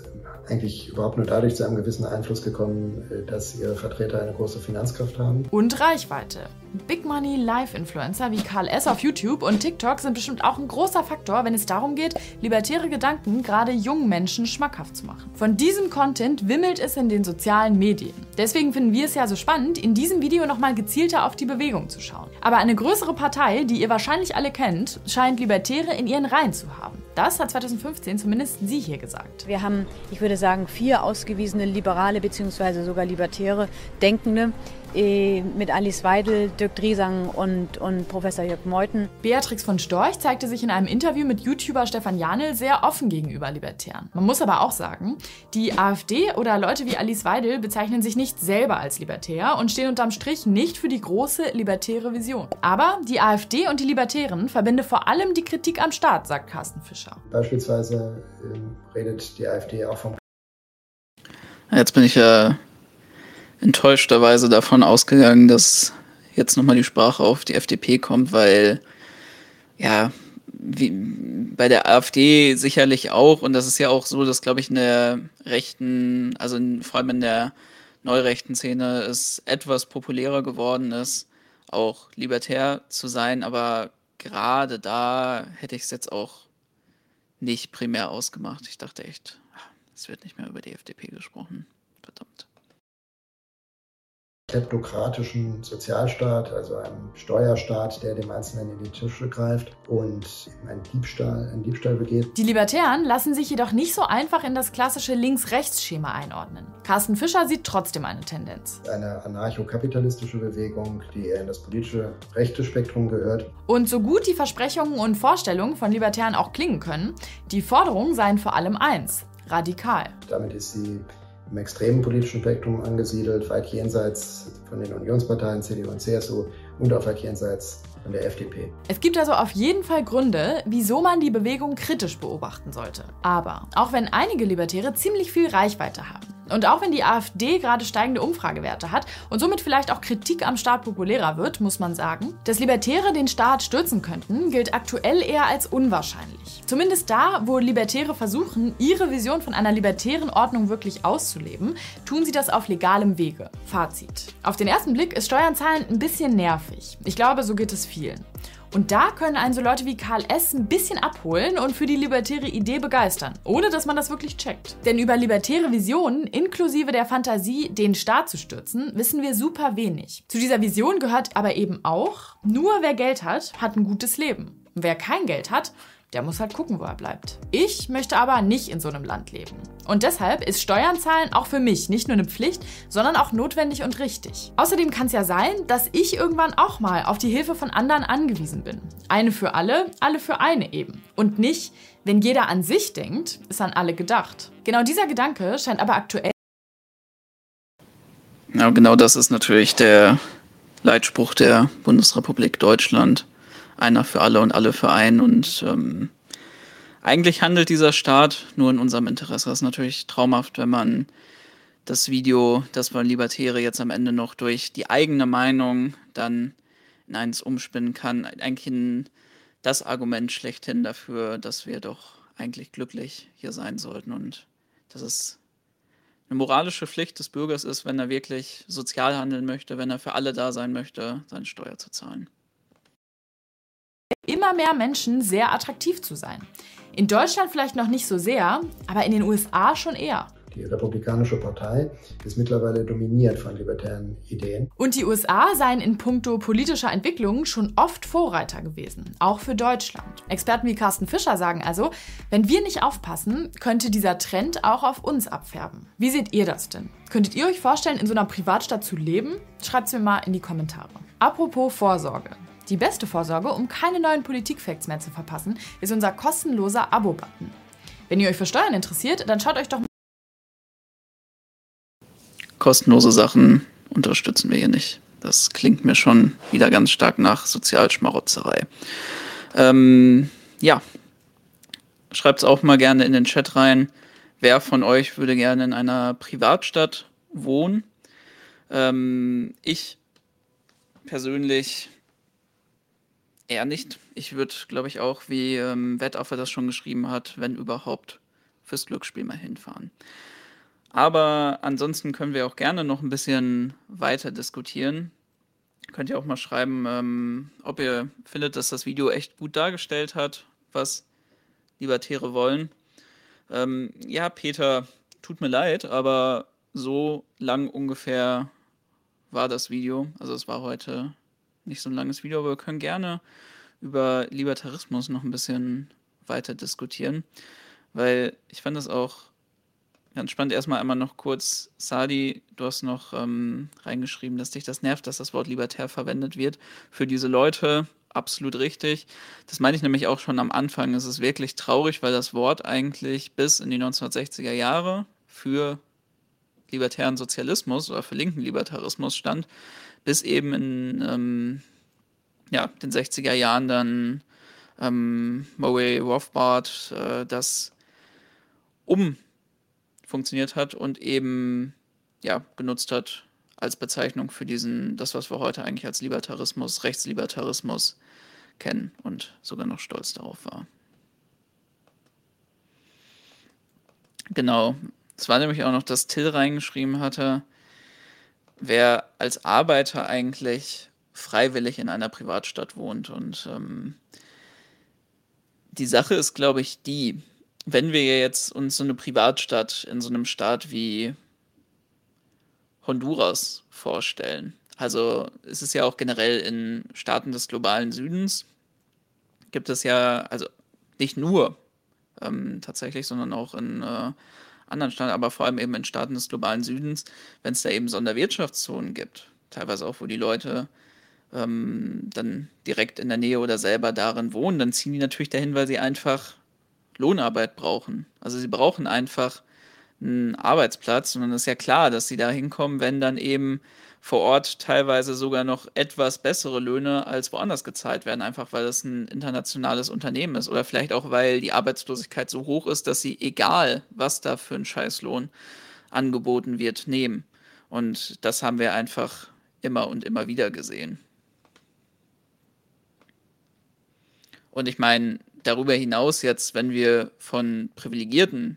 eigentlich überhaupt nur dadurch zu einem gewissen Einfluss gekommen, dass ihre Vertreter eine große Finanzkraft haben. Und Reichweite. Big Money Live-Influencer wie Karl S. auf YouTube und TikTok sind bestimmt auch ein großer Faktor, wenn es darum geht, libertäre Gedanken gerade jungen Menschen schmackhaft zu machen. Von diesem Content wimmelt es in den sozialen Medien. Deswegen finden wir es ja so spannend, in diesem Video nochmal gezielter auf die Bewegung zu schauen. Aber eine größere Partei, die ihr wahrscheinlich alle kennt, scheint Libertäre in ihren Reihen zu haben. Das hat 2015 zumindest sie hier gesagt. Wir haben, ich würde sagen, vier ausgewiesene Liberale bzw. sogar Libertäre Denkende mit Alice Weidel, Dirk Driesang und, und Professor Jörg Meuthen. Beatrix von Storch zeigte sich in einem Interview mit YouTuber Stefan Janel sehr offen gegenüber Libertären. Man muss aber auch sagen, die AfD oder Leute wie Alice Weidel bezeichnen sich nicht selber als libertär und stehen unterm Strich nicht für die große libertäre Vision. Aber die AfD und die Libertären verbinde vor allem die Kritik am Staat, sagt Carsten Fischer. Beispielsweise äh, redet die AfD auch vom Jetzt bin ich ja enttäuschterweise davon ausgegangen, dass jetzt nochmal die Sprache auf die FDP kommt, weil ja, wie bei der AfD sicherlich auch, und das ist ja auch so, dass, glaube ich, in der rechten, also in, vor allem in der neurechten Szene es etwas populärer geworden ist, auch libertär zu sein, aber gerade da hätte ich es jetzt auch nicht primär ausgemacht. Ich dachte echt, es wird nicht mehr über die FDP gesprochen. Verdammt kleptokratischen Sozialstaat, also einem Steuerstaat, der dem Einzelnen in die Tische greift und einen Diebstahl, einen Diebstahl begeht. Die Libertären lassen sich jedoch nicht so einfach in das klassische Links-Rechts-Schema einordnen. Carsten Fischer sieht trotzdem eine Tendenz. Eine anarchokapitalistische Bewegung, die eher in das politische rechte Spektrum gehört. Und so gut die Versprechungen und Vorstellungen von Libertären auch klingen können, die Forderungen seien vor allem eins, radikal. Damit ist sie im extremen politischen Spektrum angesiedelt, weit jenseits von den Unionsparteien CDU und CSU und auch weit jenseits von der FDP. Es gibt also auf jeden Fall Gründe, wieso man die Bewegung kritisch beobachten sollte. Aber auch wenn einige Libertäre ziemlich viel Reichweite haben, und auch wenn die AfD gerade steigende Umfragewerte hat und somit vielleicht auch Kritik am Staat populärer wird, muss man sagen, dass Libertäre den Staat stürzen könnten, gilt aktuell eher als unwahrscheinlich. Zumindest da, wo Libertäre versuchen, ihre Vision von einer libertären Ordnung wirklich auszuleben, tun sie das auf legalem Wege. Fazit. Auf den ersten Blick ist Steuern zahlen ein bisschen nervig. Ich glaube, so geht es vielen. Und da können einen so Leute wie Karl S. ein bisschen abholen und für die libertäre Idee begeistern, ohne dass man das wirklich checkt. Denn über libertäre Visionen, inklusive der Fantasie, den Staat zu stürzen, wissen wir super wenig. Zu dieser Vision gehört aber eben auch, nur wer Geld hat, hat ein gutes Leben. Wer kein Geld hat, der muss halt gucken, wo er bleibt. Ich möchte aber nicht in so einem Land leben. Und deshalb ist Steuern zahlen auch für mich nicht nur eine Pflicht, sondern auch notwendig und richtig. Außerdem kann es ja sein, dass ich irgendwann auch mal auf die Hilfe von anderen angewiesen bin. Eine für alle, alle für eine eben. Und nicht, wenn jeder an sich denkt, ist an alle gedacht. Genau dieser Gedanke scheint aber aktuell. Ja, genau das ist natürlich der Leitspruch der Bundesrepublik Deutschland. Einer für alle und alle für einen. Und ähm, eigentlich handelt dieser Staat nur in unserem Interesse. Das ist natürlich traumhaft, wenn man das Video, das von Libertäre jetzt am Ende noch durch die eigene Meinung dann in eins umspinnen kann. Eigentlich ein, das Argument schlechthin dafür, dass wir doch eigentlich glücklich hier sein sollten und dass es eine moralische Pflicht des Bürgers ist, wenn er wirklich sozial handeln möchte, wenn er für alle da sein möchte, seine Steuer zu zahlen. Immer mehr Menschen sehr attraktiv zu sein. In Deutschland vielleicht noch nicht so sehr, aber in den USA schon eher. Die Republikanische Partei ist mittlerweile dominiert von libertären Ideen. Und die USA seien in puncto politischer Entwicklung schon oft Vorreiter gewesen, auch für Deutschland. Experten wie Carsten Fischer sagen also, wenn wir nicht aufpassen, könnte dieser Trend auch auf uns abfärben. Wie seht ihr das denn? Könntet ihr euch vorstellen, in so einer Privatstadt zu leben? Schreibt es mir mal in die Kommentare. Apropos Vorsorge. Die beste Vorsorge, um keine neuen Politikfacts mehr zu verpassen, ist unser kostenloser Abo-Button. Wenn ihr euch für Steuern interessiert, dann schaut euch doch kostenlose Sachen unterstützen wir hier nicht. Das klingt mir schon wieder ganz stark nach Sozialschmarotzerei. Ähm, ja, schreibt es auch mal gerne in den Chat rein. Wer von euch würde gerne in einer Privatstadt wohnen? Ähm, ich persönlich eher nicht. Ich würde, glaube ich, auch, wie ähm, Wettaffe das schon geschrieben hat, wenn überhaupt, fürs Glücksspiel mal hinfahren. Aber ansonsten können wir auch gerne noch ein bisschen weiter diskutieren. Könnt ihr auch mal schreiben, ähm, ob ihr findet, dass das Video echt gut dargestellt hat, was Libertäre wollen. Ähm, ja, Peter, tut mir leid, aber so lang ungefähr war das Video. Also es war heute nicht so ein langes Video, aber wir können gerne über Libertarismus noch ein bisschen weiter diskutieren, weil ich fand das auch Ganz spannend. Erstmal einmal noch kurz, Sadi, du hast noch ähm, reingeschrieben, dass dich das nervt, dass das Wort libertär verwendet wird. Für diese Leute absolut richtig. Das meine ich nämlich auch schon am Anfang. Es ist wirklich traurig, weil das Wort eigentlich bis in die 1960er Jahre für libertären Sozialismus oder für linken Libertarismus stand, bis eben in ähm, ja, den 60er Jahren dann ähm, Murray Rothbard äh, das um funktioniert hat und eben ja, genutzt hat als Bezeichnung für diesen, das, was wir heute eigentlich als Libertarismus, Rechtslibertarismus kennen und sogar noch stolz darauf war. Genau. Es war nämlich auch noch, dass Till reingeschrieben hatte, wer als Arbeiter eigentlich freiwillig in einer Privatstadt wohnt. Und ähm, die Sache ist, glaube ich, die, wenn wir jetzt uns so eine Privatstadt in so einem Staat wie Honduras vorstellen, also es ist ja auch generell in Staaten des globalen Südens, gibt es ja, also nicht nur ähm, tatsächlich, sondern auch in äh, anderen Staaten, aber vor allem eben in Staaten des globalen Südens, wenn es da eben Sonderwirtschaftszonen gibt, teilweise auch, wo die Leute ähm, dann direkt in der Nähe oder selber darin wohnen, dann ziehen die natürlich dahin, weil sie einfach Lohnarbeit brauchen. Also sie brauchen einfach einen Arbeitsplatz und dann ist ja klar, dass sie da hinkommen, wenn dann eben vor Ort teilweise sogar noch etwas bessere Löhne als woanders gezahlt werden, einfach weil es ein internationales Unternehmen ist oder vielleicht auch, weil die Arbeitslosigkeit so hoch ist, dass sie egal, was da für ein Scheißlohn angeboten wird, nehmen. Und das haben wir einfach immer und immer wieder gesehen. Und ich meine, darüber hinaus jetzt, wenn wir von privilegierten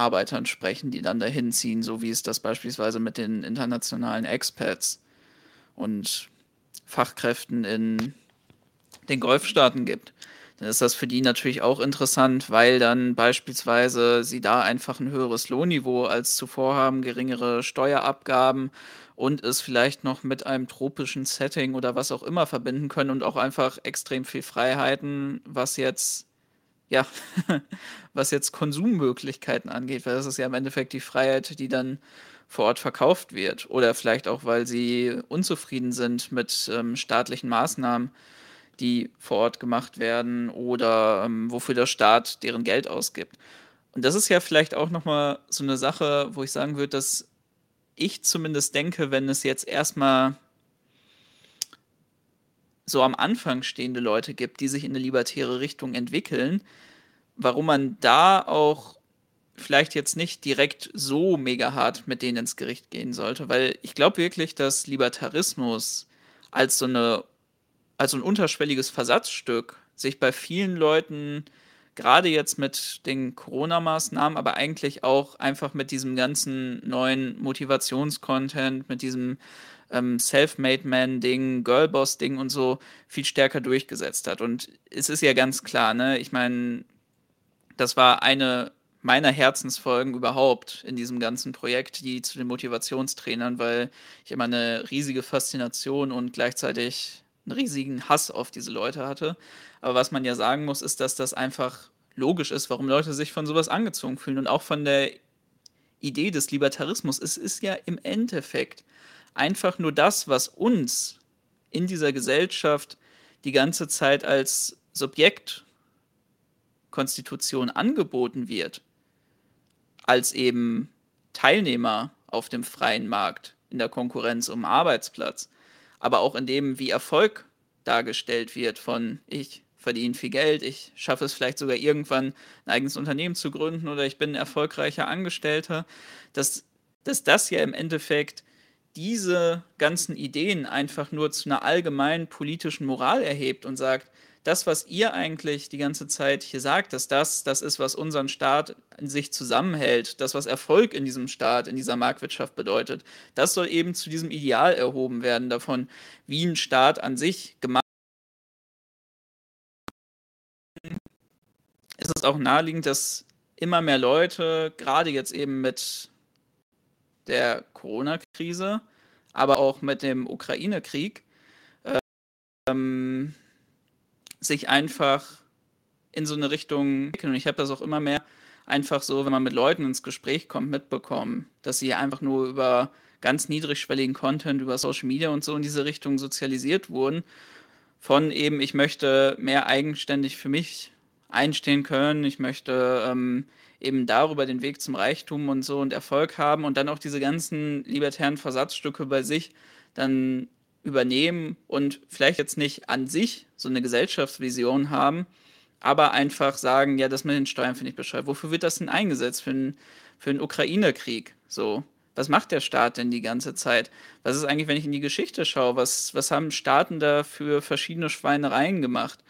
Arbeitern sprechen, die dann dahin ziehen, so wie es das beispielsweise mit den internationalen Expats und Fachkräften in den Golfstaaten gibt, dann ist das für die natürlich auch interessant, weil dann beispielsweise sie da einfach ein höheres Lohnniveau als zuvor haben, geringere Steuerabgaben und es vielleicht noch mit einem tropischen Setting oder was auch immer verbinden können und auch einfach extrem viel Freiheiten, was jetzt ja, [laughs] was jetzt Konsummöglichkeiten angeht, weil das ist ja im Endeffekt die Freiheit, die dann vor Ort verkauft wird. Oder vielleicht auch, weil sie unzufrieden sind mit ähm, staatlichen Maßnahmen, die vor Ort gemacht werden oder ähm, wofür der Staat deren Geld ausgibt. Und das ist ja vielleicht auch nochmal so eine Sache, wo ich sagen würde, dass ich zumindest denke, wenn es jetzt erstmal so am Anfang stehende Leute gibt, die sich in eine libertäre Richtung entwickeln, warum man da auch vielleicht jetzt nicht direkt so mega hart mit denen ins Gericht gehen sollte, weil ich glaube wirklich, dass Libertarismus als so eine als ein unterschwelliges Versatzstück sich bei vielen Leuten gerade jetzt mit den Corona-Maßnahmen, aber eigentlich auch einfach mit diesem ganzen neuen Motivationscontent, mit diesem ähm, Self-Made-Man-Ding, Girlboss-Ding und so viel stärker durchgesetzt hat. Und es ist ja ganz klar, ne, ich meine, das war eine meiner Herzensfolgen überhaupt in diesem ganzen Projekt, die zu den Motivationstrainern, weil ich immer eine riesige Faszination und gleichzeitig einen riesigen Hass auf diese Leute hatte. Aber was man ja sagen muss, ist, dass das einfach logisch ist, warum Leute sich von sowas angezogen fühlen und auch von der Idee des Libertarismus. Es ist ja im Endeffekt einfach nur das, was uns in dieser Gesellschaft die ganze Zeit als Subjektkonstitution angeboten wird, als eben Teilnehmer auf dem freien Markt in der Konkurrenz um Arbeitsplatz, aber auch in dem, wie Erfolg dargestellt wird von ich verdiene viel Geld, ich schaffe es vielleicht sogar irgendwann ein eigenes Unternehmen zu gründen oder ich bin ein erfolgreicher Angestellter, dass, dass das ja im Endeffekt diese ganzen Ideen einfach nur zu einer allgemeinen politischen Moral erhebt und sagt, das, was ihr eigentlich die ganze Zeit hier sagt, dass das das ist, was unseren Staat in sich zusammenhält, das, was Erfolg in diesem Staat, in dieser Marktwirtschaft bedeutet, das soll eben zu diesem Ideal erhoben werden davon, wie ein Staat an sich gemacht ist. Es auch naheliegend, dass immer mehr Leute, gerade jetzt eben mit der Corona-Krise, aber auch mit dem Ukraine-Krieg, ähm, sich einfach in so eine Richtung entwickeln. Und ich habe das auch immer mehr einfach so, wenn man mit Leuten ins Gespräch kommt, mitbekommen, dass sie einfach nur über ganz niedrigschwelligen Content, über Social Media und so in diese Richtung sozialisiert wurden. Von eben, ich möchte mehr eigenständig für mich einstehen können, ich möchte ähm, eben darüber den Weg zum Reichtum und so und Erfolg haben und dann auch diese ganzen libertären Versatzstücke bei sich dann übernehmen und vielleicht jetzt nicht an sich so eine Gesellschaftsvision haben, aber einfach sagen, ja, das mit den Steuern finde ich bescheuert. Wofür wird das denn eingesetzt? Für einen, für einen Ukraine-Krieg? So. Was macht der Staat denn die ganze Zeit? Was ist eigentlich, wenn ich in die Geschichte schaue? Was, was haben Staaten da für verschiedene Schweinereien gemacht?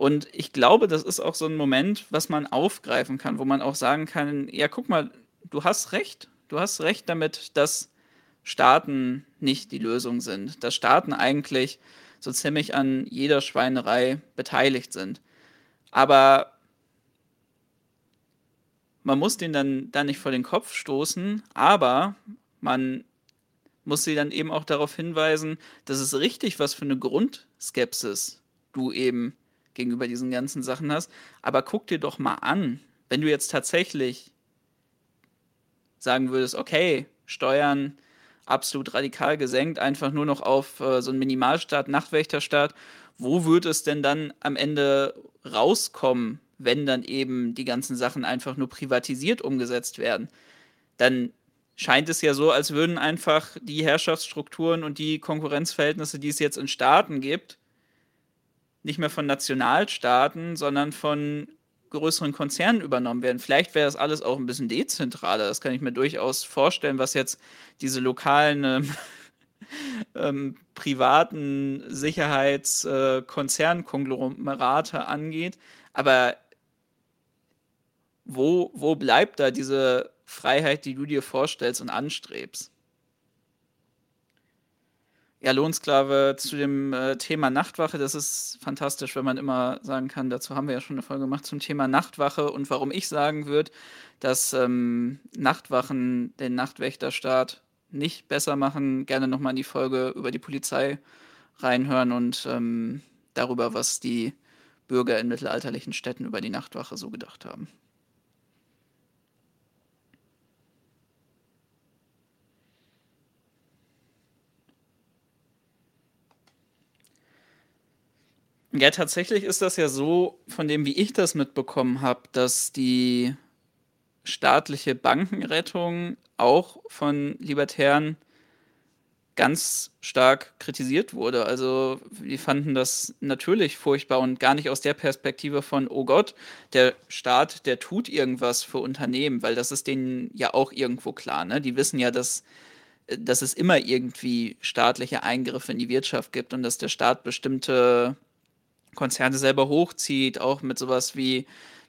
Und ich glaube, das ist auch so ein Moment, was man aufgreifen kann, wo man auch sagen kann, ja, guck mal, du hast recht. Du hast recht damit, dass Staaten nicht die Lösung sind. Dass Staaten eigentlich so ziemlich an jeder Schweinerei beteiligt sind. Aber man muss den dann, dann nicht vor den Kopf stoßen, aber man muss sie dann eben auch darauf hinweisen, dass es richtig was für eine Grundskepsis du eben gegenüber diesen ganzen Sachen hast. Aber guck dir doch mal an, wenn du jetzt tatsächlich sagen würdest, okay, Steuern absolut radikal gesenkt, einfach nur noch auf äh, so einen Minimalstaat, Nachtwächterstaat, wo wird es denn dann am Ende rauskommen, wenn dann eben die ganzen Sachen einfach nur privatisiert umgesetzt werden? Dann scheint es ja so, als würden einfach die Herrschaftsstrukturen und die Konkurrenzverhältnisse, die es jetzt in Staaten gibt, nicht mehr von Nationalstaaten, sondern von größeren Konzernen übernommen werden. Vielleicht wäre das alles auch ein bisschen dezentraler. Das kann ich mir durchaus vorstellen, was jetzt diese lokalen ähm, [laughs] ähm, privaten Sicherheitskonsernkonglomerate äh, angeht. Aber wo, wo bleibt da diese Freiheit, die du dir vorstellst und anstrebst? Ja, Lohnsklave zu dem äh, Thema Nachtwache, das ist fantastisch, wenn man immer sagen kann, dazu haben wir ja schon eine Folge gemacht zum Thema Nachtwache und warum ich sagen würde, dass ähm, Nachtwachen den Nachtwächterstaat nicht besser machen. Gerne nochmal in die Folge über die Polizei reinhören und ähm, darüber, was die Bürger in mittelalterlichen Städten über die Nachtwache so gedacht haben. Ja, tatsächlich ist das ja so, von dem, wie ich das mitbekommen habe, dass die staatliche Bankenrettung auch von Libertären ganz stark kritisiert wurde. Also wir fanden das natürlich furchtbar und gar nicht aus der Perspektive von, oh Gott, der Staat, der tut irgendwas für Unternehmen, weil das ist denen ja auch irgendwo klar. Ne? Die wissen ja, dass, dass es immer irgendwie staatliche Eingriffe in die Wirtschaft gibt und dass der Staat bestimmte Konzerne selber hochzieht, auch mit sowas wie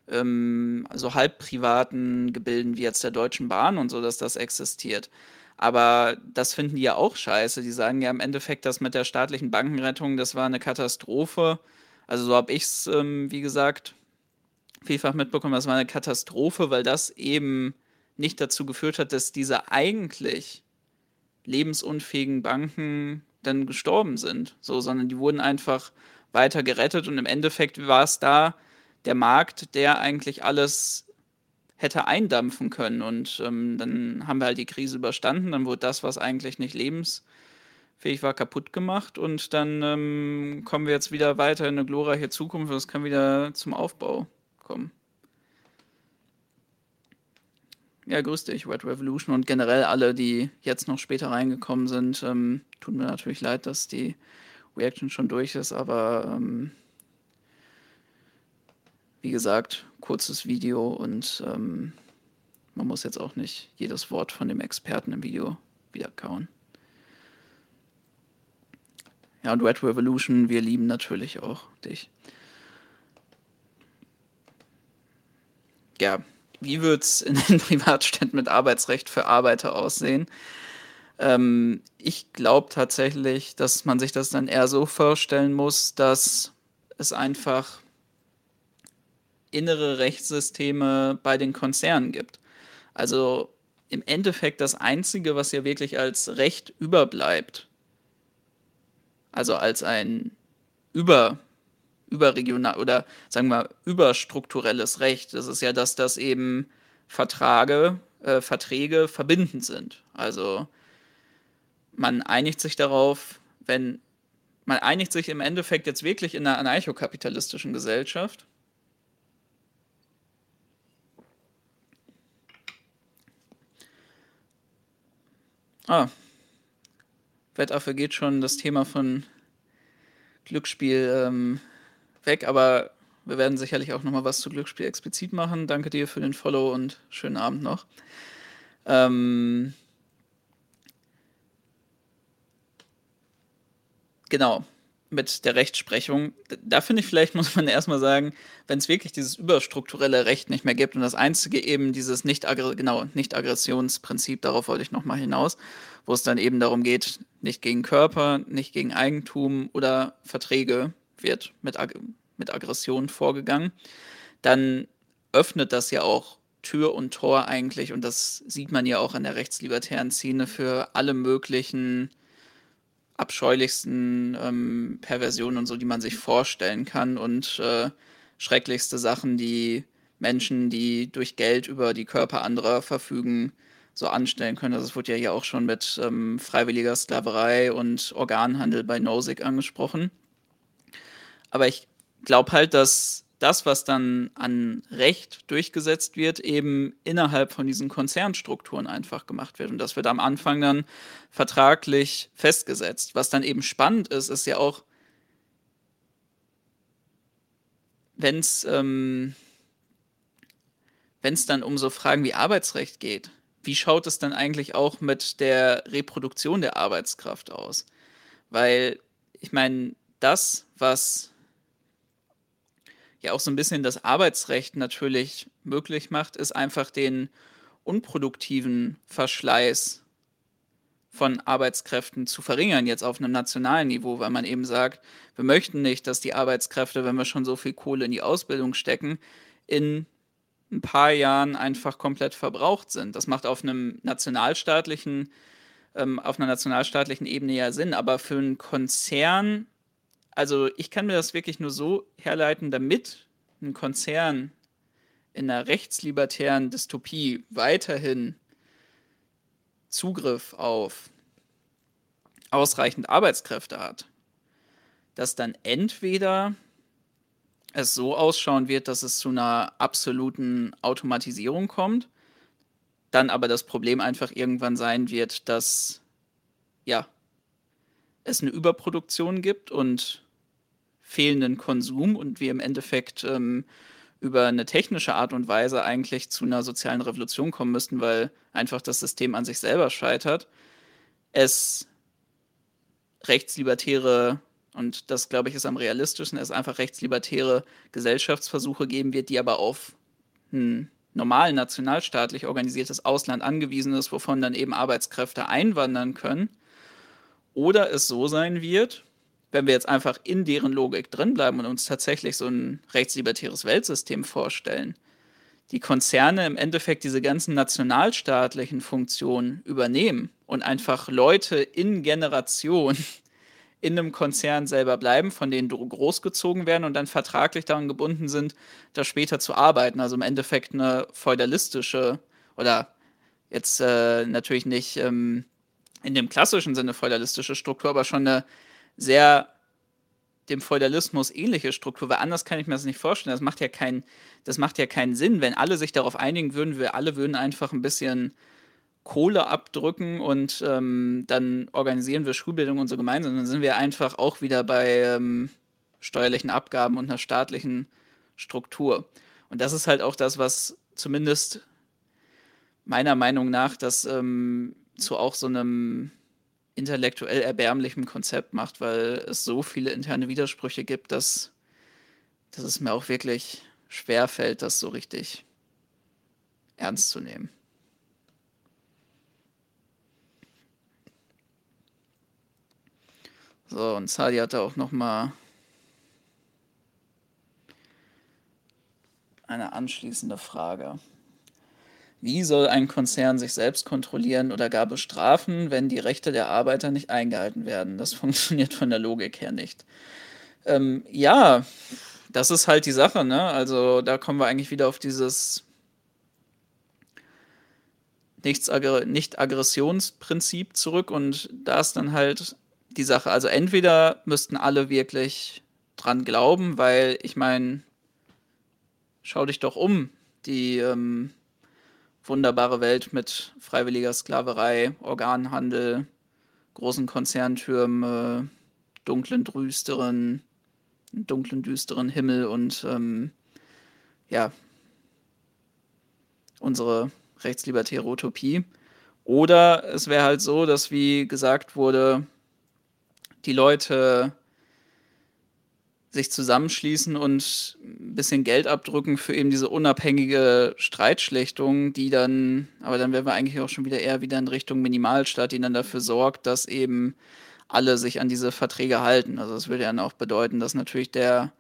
ähm, so halbprivaten Gebilden wie jetzt der Deutschen Bahn und so, dass das existiert. Aber das finden die ja auch scheiße. Die sagen ja im Endeffekt, das mit der staatlichen Bankenrettung, das war eine Katastrophe. Also so habe ich es, ähm, wie gesagt, vielfach mitbekommen, das war eine Katastrophe, weil das eben nicht dazu geführt hat, dass diese eigentlich lebensunfähigen Banken dann gestorben sind, so, sondern die wurden einfach weiter gerettet und im Endeffekt war es da der Markt, der eigentlich alles hätte eindampfen können. Und ähm, dann haben wir halt die Krise überstanden. Dann wurde das, was eigentlich nicht lebensfähig war, kaputt gemacht. Und dann ähm, kommen wir jetzt wieder weiter in eine glorreiche Zukunft. Und es kann wieder zum Aufbau kommen. Ja, grüß dich, Red Revolution und generell alle, die jetzt noch später reingekommen sind. Ähm, tut mir natürlich leid, dass die Reaction schon durch ist, aber ähm, wie gesagt, kurzes Video und ähm, man muss jetzt auch nicht jedes Wort von dem Experten im Video wiederkauen. Ja, und Red Revolution, wir lieben natürlich auch dich. Ja, wie wird es in den [laughs] Privatstädten mit Arbeitsrecht für Arbeiter aussehen? Ähm, ich glaube tatsächlich, dass man sich das dann eher so vorstellen muss, dass es einfach innere Rechtssysteme bei den Konzernen gibt. Also im Endeffekt das Einzige, was ja wirklich als Recht überbleibt, also als ein über, überregional oder sagen wir überstrukturelles Recht, das ist ja, dass das eben Vertrage, äh, Verträge verbindend sind. Also man einigt sich darauf, wenn man einigt sich im Endeffekt jetzt wirklich in einer anarchokapitalistischen Gesellschaft Ah. Wettaffe geht schon das Thema von Glücksspiel ähm, weg, aber wir werden sicherlich auch nochmal was zu Glücksspiel explizit machen. Danke dir für den Follow und schönen Abend noch. Ähm, genau mit der Rechtsprechung, da finde ich, vielleicht [laughs] muss man erstmal sagen, wenn es wirklich dieses überstrukturelle Recht nicht mehr gibt und das einzige eben dieses nicht genau nicht darauf wollte ich nochmal hinaus, wo es dann eben darum geht, nicht gegen Körper, nicht gegen Eigentum oder Verträge wird mit, Ag mit Aggression vorgegangen, dann öffnet das ja auch Tür und Tor eigentlich und das sieht man ja auch in der rechtslibertären Szene für alle möglichen abscheulichsten ähm, Perversionen und so, die man sich vorstellen kann und äh, schrecklichste Sachen, die Menschen, die durch Geld über die Körper anderer verfügen, so anstellen können. Also es wurde ja hier auch schon mit ähm, freiwilliger Sklaverei und Organhandel bei Nozick angesprochen. Aber ich glaube halt, dass das, was dann an Recht durchgesetzt wird, eben innerhalb von diesen Konzernstrukturen einfach gemacht wird. Und das wird am Anfang dann vertraglich festgesetzt. Was dann eben spannend ist, ist ja auch, wenn es ähm, dann um so Fragen wie Arbeitsrecht geht, wie schaut es dann eigentlich auch mit der Reproduktion der Arbeitskraft aus? Weil ich meine, das, was ja auch so ein bisschen das Arbeitsrecht natürlich möglich macht, ist einfach den unproduktiven Verschleiß von Arbeitskräften zu verringern, jetzt auf einem nationalen Niveau, weil man eben sagt, wir möchten nicht, dass die Arbeitskräfte, wenn wir schon so viel Kohle in die Ausbildung stecken, in ein paar Jahren einfach komplett verbraucht sind. Das macht auf einem nationalstaatlichen, ähm, auf einer nationalstaatlichen Ebene ja Sinn, aber für einen Konzern also ich kann mir das wirklich nur so herleiten, damit ein Konzern in einer rechtslibertären Dystopie weiterhin Zugriff auf ausreichend Arbeitskräfte hat, dass dann entweder es so ausschauen wird, dass es zu einer absoluten Automatisierung kommt, dann aber das Problem einfach irgendwann sein wird, dass ja, es eine Überproduktion gibt und fehlenden Konsum und wir im Endeffekt ähm, über eine technische Art und Weise eigentlich zu einer sozialen Revolution kommen müssten, weil einfach das System an sich selber scheitert. Es rechtslibertäre, und das glaube ich ist am realistischsten, es einfach rechtslibertäre Gesellschaftsversuche geben wird, die aber auf ein normal nationalstaatlich organisiertes Ausland angewiesen ist, wovon dann eben Arbeitskräfte einwandern können. Oder es so sein wird, wenn wir jetzt einfach in deren Logik drinbleiben und uns tatsächlich so ein rechtslibertäres Weltsystem vorstellen, die Konzerne im Endeffekt diese ganzen nationalstaatlichen Funktionen übernehmen und einfach Leute in Generation [laughs] in einem Konzern selber bleiben, von denen großgezogen werden und dann vertraglich daran gebunden sind, da später zu arbeiten. Also im Endeffekt eine feudalistische oder jetzt äh, natürlich nicht ähm, in dem klassischen Sinne feudalistische Struktur, aber schon eine sehr dem Feudalismus ähnliche Struktur, weil anders kann ich mir das nicht vorstellen. Das macht ja keinen, das macht ja keinen Sinn, wenn alle sich darauf einigen würden, wir alle würden einfach ein bisschen Kohle abdrücken und ähm, dann organisieren wir Schulbildung und so gemeinsam. Dann sind wir einfach auch wieder bei ähm, steuerlichen Abgaben und einer staatlichen Struktur. Und das ist halt auch das, was zumindest meiner Meinung nach das ähm, zu auch so einem intellektuell erbärmlichen Konzept macht, weil es so viele interne Widersprüche gibt, dass, dass es mir auch wirklich schwer fällt, das so richtig ernst zu nehmen. So, und Sadi hatte auch noch mal eine anschließende Frage. Wie soll ein Konzern sich selbst kontrollieren oder gar bestrafen, wenn die Rechte der Arbeiter nicht eingehalten werden? Das [laughs] funktioniert von der Logik her nicht. Ähm, ja, das ist halt die Sache, ne? Also da kommen wir eigentlich wieder auf dieses Nicht-Aggressionsprinzip zurück und da ist dann halt die Sache. Also entweder müssten alle wirklich dran glauben, weil ich meine, schau dich doch um. Die ähm, wunderbare Welt mit freiwilliger Sklaverei, Organhandel, großen Konzerntürmen, dunklen, düsteren, dunklen, düsteren Himmel und ähm, ja, unsere rechtslibertäre Utopie. Oder es wäre halt so, dass, wie gesagt wurde, die Leute sich zusammenschließen und ein bisschen Geld abdrücken für eben diese unabhängige Streitschlichtung, die dann, aber dann wären wir eigentlich auch schon wieder eher wieder in Richtung Minimalstaat, die dann dafür sorgt, dass eben alle sich an diese Verträge halten. Also das würde ja dann auch bedeuten, dass natürlich der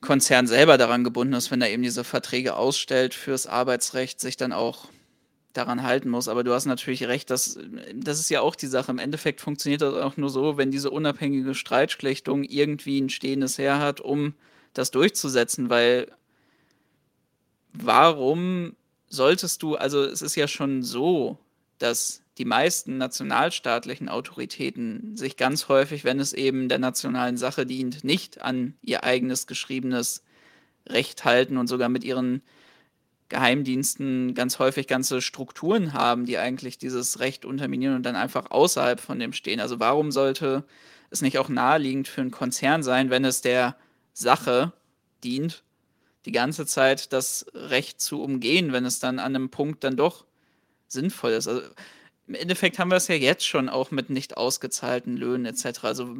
Konzern selber daran gebunden ist, wenn er eben diese Verträge ausstellt fürs Arbeitsrecht, sich dann auch daran halten muss. Aber du hast natürlich recht, dass, das ist ja auch die Sache. Im Endeffekt funktioniert das auch nur so, wenn diese unabhängige Streitschlichtung irgendwie ein stehendes Heer hat, um das durchzusetzen, weil warum solltest du, also es ist ja schon so, dass die meisten nationalstaatlichen Autoritäten sich ganz häufig, wenn es eben der nationalen Sache dient, nicht an ihr eigenes geschriebenes Recht halten und sogar mit ihren Geheimdiensten ganz häufig ganze Strukturen haben, die eigentlich dieses Recht unterminieren und dann einfach außerhalb von dem stehen. Also warum sollte es nicht auch naheliegend für einen Konzern sein, wenn es der Sache dient, die ganze Zeit das Recht zu umgehen, wenn es dann an einem Punkt dann doch sinnvoll ist. Also im Endeffekt haben wir es ja jetzt schon auch mit nicht ausgezahlten Löhnen etc. Also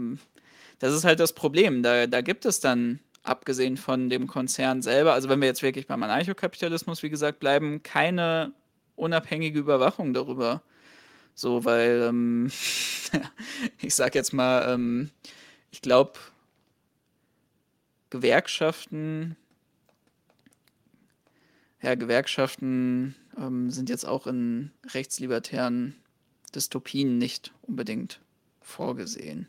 das ist halt das Problem. Da, da gibt es dann abgesehen von dem Konzern selber, also wenn wir jetzt wirklich beim Anarchokapitalismus, wie gesagt, bleiben, keine unabhängige Überwachung darüber. So, weil, ähm, [laughs] ich sag jetzt mal, ähm, ich glaube, Gewerkschaften, ja, Gewerkschaften ähm, sind jetzt auch in rechtslibertären Dystopien nicht unbedingt vorgesehen.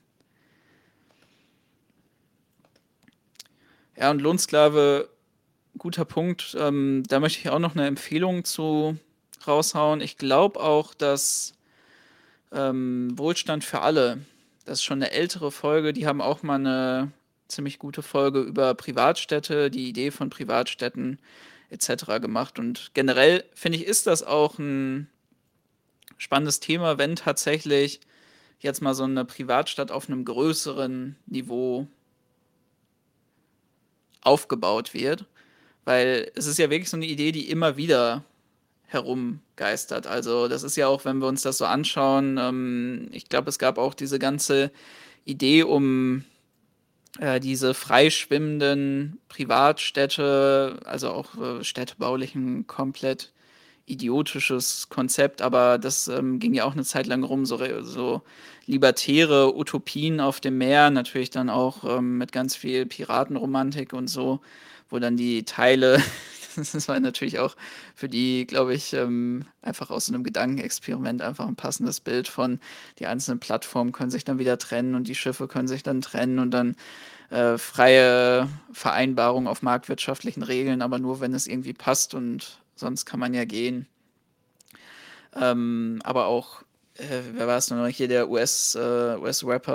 Ja, und Lohnsklave, guter Punkt. Ähm, da möchte ich auch noch eine Empfehlung zu raushauen. Ich glaube auch, dass ähm, Wohlstand für alle, das ist schon eine ältere Folge, die haben auch mal eine ziemlich gute Folge über Privatstädte, die Idee von Privatstädten etc. gemacht. Und generell finde ich, ist das auch ein spannendes Thema, wenn tatsächlich jetzt mal so eine Privatstadt auf einem größeren Niveau aufgebaut wird. Weil es ist ja wirklich so eine Idee, die immer wieder herumgeistert. Also das ist ja auch, wenn wir uns das so anschauen, ähm, ich glaube, es gab auch diese ganze Idee um äh, diese freischwimmenden Privatstädte, also auch äh, städtebaulichen komplett idiotisches Konzept, aber das ähm, ging ja auch eine Zeit lang rum, so, so libertäre Utopien auf dem Meer, natürlich dann auch ähm, mit ganz viel Piratenromantik und so, wo dann die Teile, [laughs] das war natürlich auch für die, glaube ich, ähm, einfach aus so einem Gedankenexperiment einfach ein passendes Bild von, die einzelnen Plattformen können sich dann wieder trennen und die Schiffe können sich dann trennen und dann äh, freie Vereinbarung auf marktwirtschaftlichen Regeln, aber nur wenn es irgendwie passt und sonst kann man ja gehen. Ähm, aber auch, äh, wer war es noch hier, der US-Rapper US, US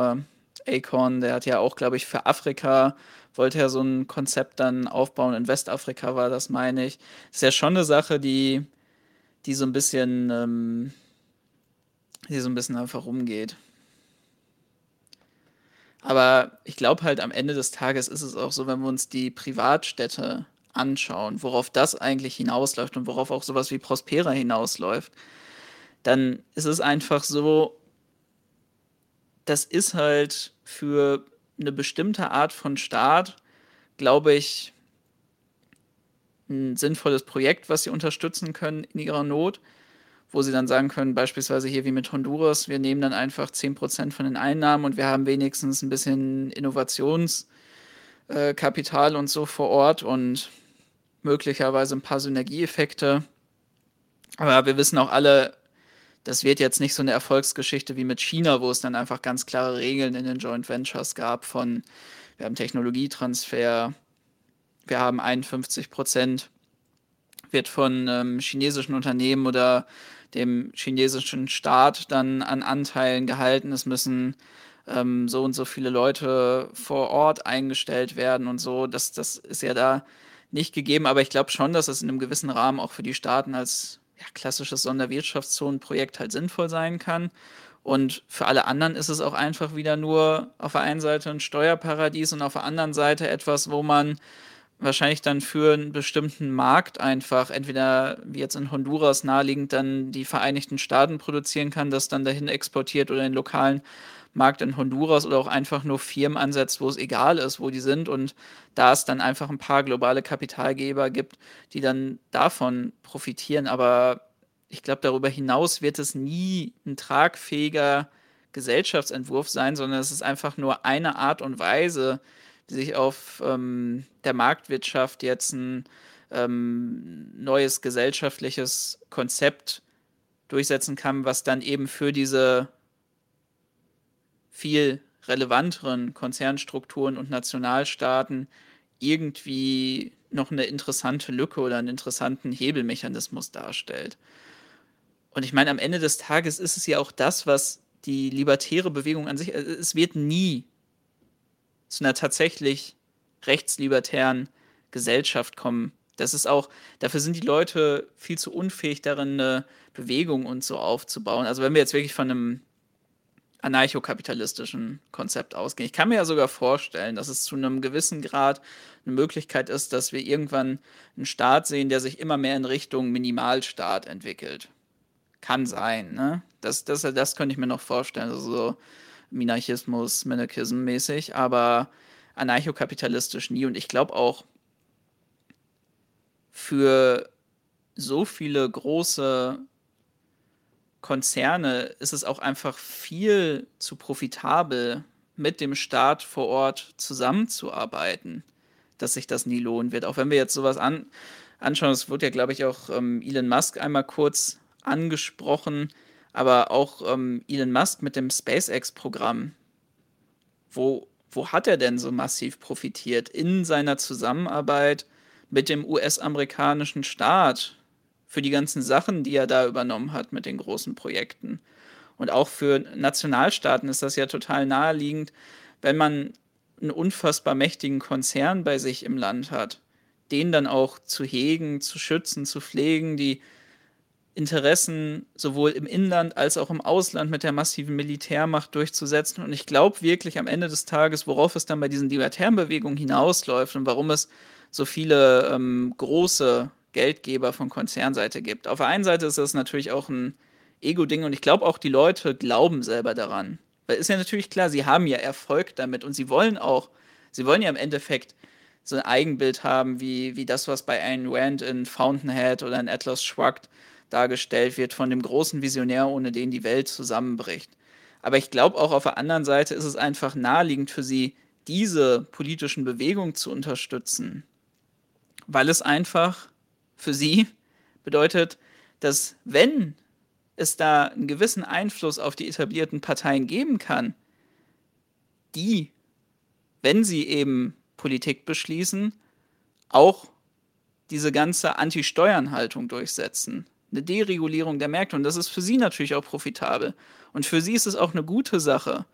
Akon, der hat ja auch, glaube ich, für Afrika wollte er so ein Konzept dann aufbauen. In Westafrika war das, meine ich. Ist ja schon eine Sache, die, die so ein bisschen, ähm, die so ein bisschen einfach rumgeht. Aber ich glaube halt am Ende des Tages ist es auch so, wenn wir uns die Privatstädte anschauen, worauf das eigentlich hinausläuft und worauf auch sowas wie Prospera hinausläuft, dann ist es einfach so, das ist halt für eine bestimmte Art von Staat, glaube ich, ein sinnvolles Projekt, was sie unterstützen können in ihrer Not, wo sie dann sagen können, beispielsweise hier wie mit Honduras, wir nehmen dann einfach 10% von den Einnahmen und wir haben wenigstens ein bisschen Innovationskapital und so vor Ort und möglicherweise ein paar Synergieeffekte. Aber wir wissen auch alle, das wird jetzt nicht so eine Erfolgsgeschichte wie mit China, wo es dann einfach ganz klare Regeln in den Joint Ventures gab von, wir haben Technologietransfer, wir haben 51 Prozent, wird von ähm, chinesischen Unternehmen oder dem chinesischen Staat dann an Anteilen gehalten. Es müssen ähm, so und so viele Leute vor Ort eingestellt werden und so. Das, das ist ja da nicht gegeben, aber ich glaube schon, dass es in einem gewissen Rahmen auch für die Staaten als ja, klassisches Sonderwirtschaftszonenprojekt halt sinnvoll sein kann. Und für alle anderen ist es auch einfach wieder nur auf der einen Seite ein Steuerparadies und auf der anderen Seite etwas, wo man wahrscheinlich dann für einen bestimmten Markt einfach, entweder wie jetzt in Honduras naheliegend, dann die Vereinigten Staaten produzieren kann, das dann dahin exportiert oder den lokalen Markt in Honduras oder auch einfach nur Firmen ansetzt, wo es egal ist, wo die sind und da es dann einfach ein paar globale Kapitalgeber gibt, die dann davon profitieren. Aber ich glaube, darüber hinaus wird es nie ein tragfähiger Gesellschaftsentwurf sein, sondern es ist einfach nur eine Art und Weise, die sich auf ähm, der Marktwirtschaft jetzt ein ähm, neues gesellschaftliches Konzept durchsetzen kann, was dann eben für diese viel relevanteren Konzernstrukturen und Nationalstaaten irgendwie noch eine interessante Lücke oder einen interessanten Hebelmechanismus darstellt. Und ich meine, am Ende des Tages ist es ja auch das, was die libertäre Bewegung an sich, äh, es wird nie zu einer tatsächlich rechtslibertären Gesellschaft kommen. Das ist auch, dafür sind die Leute viel zu unfähig darin, eine Bewegung und so aufzubauen. Also wenn wir jetzt wirklich von einem anarchokapitalistischen Konzept ausgehen. Ich kann mir ja sogar vorstellen, dass es zu einem gewissen Grad eine Möglichkeit ist, dass wir irgendwann einen Staat sehen, der sich immer mehr in Richtung Minimalstaat entwickelt. Kann sein, ne? Das, das, das könnte ich mir noch vorstellen, also so Minarchismus, Minarchism mäßig, aber anarchokapitalistisch nie. Und ich glaube auch, für so viele große Konzerne ist es auch einfach viel zu profitabel, mit dem Staat vor Ort zusammenzuarbeiten, dass sich das nie lohnen wird. Auch wenn wir jetzt sowas an, anschauen, das wird ja, glaube ich, auch ähm, Elon Musk einmal kurz angesprochen, aber auch ähm, Elon Musk mit dem SpaceX-Programm. Wo, wo hat er denn so massiv profitiert? In seiner Zusammenarbeit mit dem US-amerikanischen Staat für die ganzen Sachen, die er da übernommen hat mit den großen Projekten. Und auch für Nationalstaaten ist das ja total naheliegend, wenn man einen unfassbar mächtigen Konzern bei sich im Land hat, den dann auch zu hegen, zu schützen, zu pflegen, die Interessen sowohl im Inland als auch im Ausland mit der massiven Militärmacht durchzusetzen. Und ich glaube wirklich am Ende des Tages, worauf es dann bei diesen libertären Bewegungen hinausläuft und warum es so viele ähm, große Geldgeber von Konzernseite gibt. Auf der einen Seite ist das natürlich auch ein Ego-Ding und ich glaube auch die Leute glauben selber daran. Weil ist ja natürlich klar, sie haben ja Erfolg damit und sie wollen auch, sie wollen ja im Endeffekt so ein Eigenbild haben, wie, wie das, was bei Ayn Rand in Fountainhead oder in Atlas Shrugged dargestellt wird, von dem großen Visionär, ohne den die Welt zusammenbricht. Aber ich glaube auch auf der anderen Seite ist es einfach naheliegend für sie, diese politischen Bewegungen zu unterstützen, weil es einfach für sie bedeutet, dass wenn es da einen gewissen Einfluss auf die etablierten Parteien geben kann, die, wenn sie eben Politik beschließen, auch diese ganze Anti-Steuern-Haltung durchsetzen. Eine Deregulierung der Märkte. Und das ist für sie natürlich auch profitabel. Und für sie ist es auch eine gute Sache.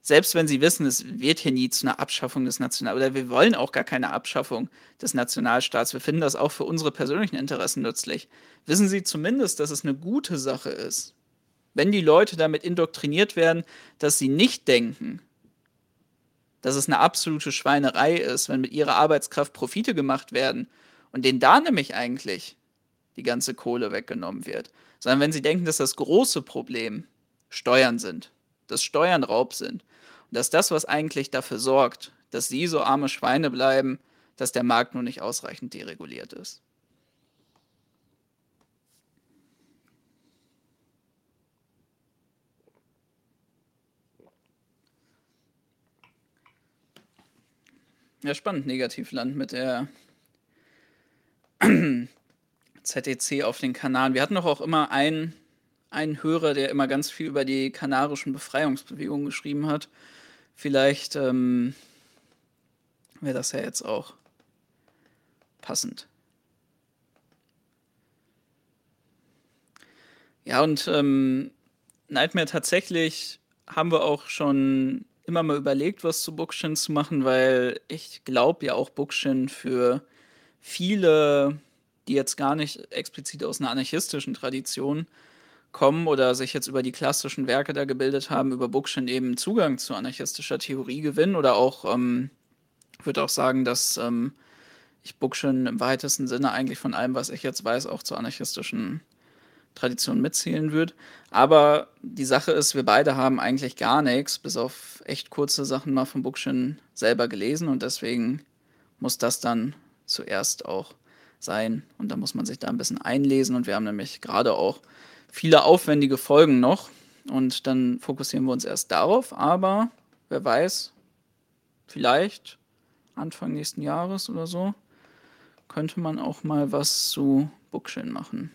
Selbst wenn sie wissen, es wird hier nie zu einer Abschaffung des National, oder wir wollen auch gar keine Abschaffung des Nationalstaats. Wir finden das auch für unsere persönlichen Interessen nützlich. Wissen Sie zumindest, dass es eine gute Sache ist, wenn die Leute damit indoktriniert werden, dass sie nicht denken, dass es eine absolute Schweinerei ist, wenn mit ihrer Arbeitskraft Profite gemacht werden und denen da nämlich eigentlich die ganze Kohle weggenommen wird, sondern wenn sie denken, dass das große Problem Steuern sind, dass Steuern Raub sind dass das, was eigentlich dafür sorgt, dass sie so arme Schweine bleiben, dass der Markt nur nicht ausreichend dereguliert ist. Ja, spannend, Negativland mit der [clears throat] ZDC auf den Kanaren. Wir hatten doch auch immer einen, einen Hörer, der immer ganz viel über die kanarischen Befreiungsbewegungen geschrieben hat. Vielleicht ähm, wäre das ja jetzt auch passend. Ja, und ähm, Nightmare tatsächlich haben wir auch schon immer mal überlegt, was zu Bookshin zu machen, weil ich glaube ja auch Bookshin für viele, die jetzt gar nicht explizit aus einer anarchistischen Tradition kommen oder sich jetzt über die klassischen Werke da gebildet haben, über Bookshin eben Zugang zu anarchistischer Theorie gewinnen oder auch, ähm, würde auch sagen, dass ähm, ich Bookshin im weitesten Sinne eigentlich von allem, was ich jetzt weiß, auch zu anarchistischen Tradition mitzählen wird. Aber die Sache ist, wir beide haben eigentlich gar nichts, bis auf echt kurze Sachen mal von Bookchin selber gelesen und deswegen muss das dann zuerst auch sein und da muss man sich da ein bisschen einlesen und wir haben nämlich gerade auch viele aufwendige Folgen noch und dann fokussieren wir uns erst darauf, aber wer weiß, vielleicht Anfang nächsten Jahres oder so könnte man auch mal was zu Bookchin machen.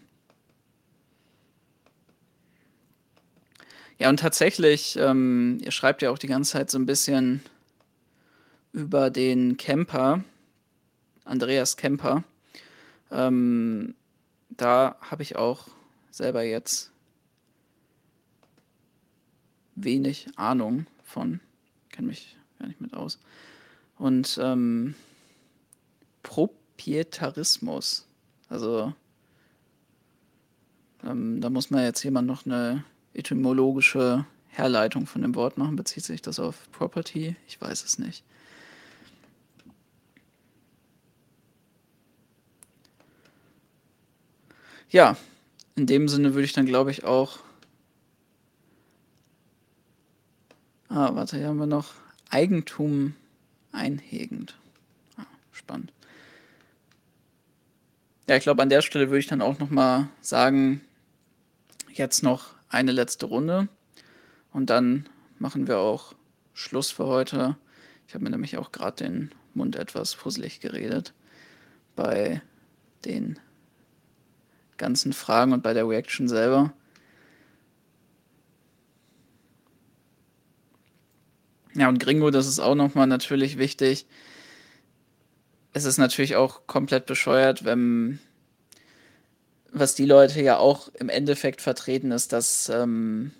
Ja, und tatsächlich, ähm, ihr schreibt ja auch die ganze Zeit so ein bisschen über den Camper, Andreas Kemper. Ähm, da habe ich auch selber jetzt wenig Ahnung von, kenne mich gar nicht mit aus. Und ähm, Proprietarismus, also ähm, da muss man jetzt jemand noch eine etymologische Herleitung von dem Wort machen. Bezieht sich das auf Property? Ich weiß es nicht. Ja, in dem Sinne würde ich dann, glaube ich, auch. Ah, warte, hier haben wir noch Eigentum einhegend. Ah, spannend. Ja, ich glaube, an der Stelle würde ich dann auch noch mal sagen, jetzt noch eine letzte Runde und dann machen wir auch Schluss für heute. Ich habe mir nämlich auch gerade den Mund etwas fusselig geredet bei den ganzen Fragen und bei der Reaction selber. Ja, und Gringo, das ist auch nochmal natürlich wichtig. Es ist natürlich auch komplett bescheuert, wenn was die Leute ja auch im Endeffekt vertreten, ist, dass ähm,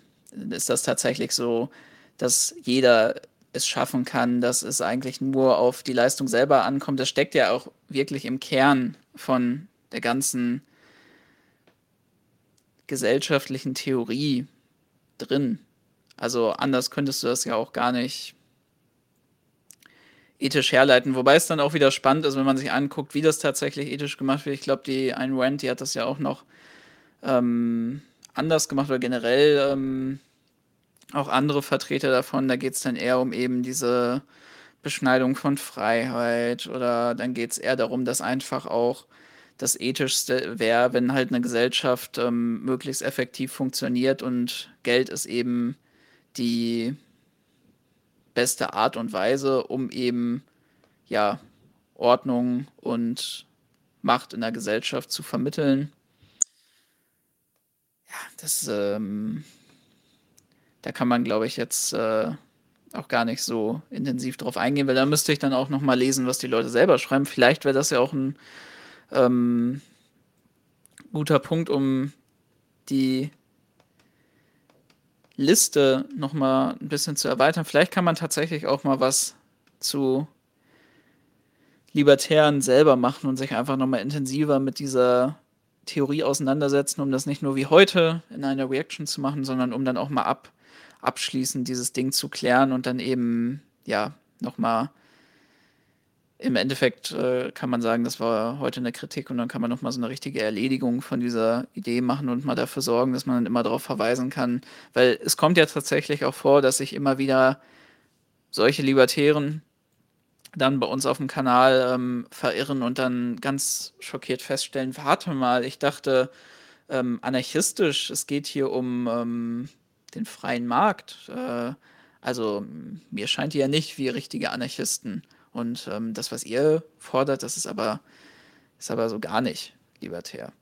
ist das tatsächlich so, dass jeder es schaffen kann, dass es eigentlich nur auf die Leistung selber ankommt. Das steckt ja auch wirklich im Kern von der ganzen gesellschaftlichen Theorie drin. Also anders könntest du das ja auch gar nicht ethisch herleiten. Wobei es dann auch wieder spannend ist, wenn man sich anguckt, wie das tatsächlich ethisch gemacht wird. Ich glaube, die Ayn Rand, die hat das ja auch noch ähm, anders gemacht oder generell ähm, auch andere Vertreter davon. Da geht es dann eher um eben diese Beschneidung von Freiheit oder dann geht es eher darum, dass einfach auch das Ethischste wäre, wenn halt eine Gesellschaft ähm, möglichst effektiv funktioniert und Geld ist eben die beste Art und Weise, um eben ja Ordnung und Macht in der Gesellschaft zu vermitteln. Ja, das ähm, da kann man, glaube ich, jetzt äh, auch gar nicht so intensiv drauf eingehen, weil da müsste ich dann auch noch mal lesen, was die Leute selber schreiben. Vielleicht wäre das ja auch ein ähm, guter Punkt, um die Liste noch mal ein bisschen zu erweitern. Vielleicht kann man tatsächlich auch mal was zu Libertären selber machen und sich einfach noch mal intensiver mit dieser Theorie auseinandersetzen, um das nicht nur wie heute in einer Reaction zu machen, sondern um dann auch mal ab abschließend dieses Ding zu klären und dann eben ja noch mal im Endeffekt äh, kann man sagen, das war heute eine Kritik und dann kann man nochmal so eine richtige Erledigung von dieser Idee machen und mal dafür sorgen, dass man dann immer darauf verweisen kann. Weil es kommt ja tatsächlich auch vor, dass sich immer wieder solche Libertären dann bei uns auf dem Kanal ähm, verirren und dann ganz schockiert feststellen, warte mal, ich dachte ähm, anarchistisch, es geht hier um ähm, den freien Markt. Äh, also mir scheint ihr ja nicht wie richtige Anarchisten. Und ähm, das, was ihr fordert, das ist aber, ist aber so gar nicht libertär.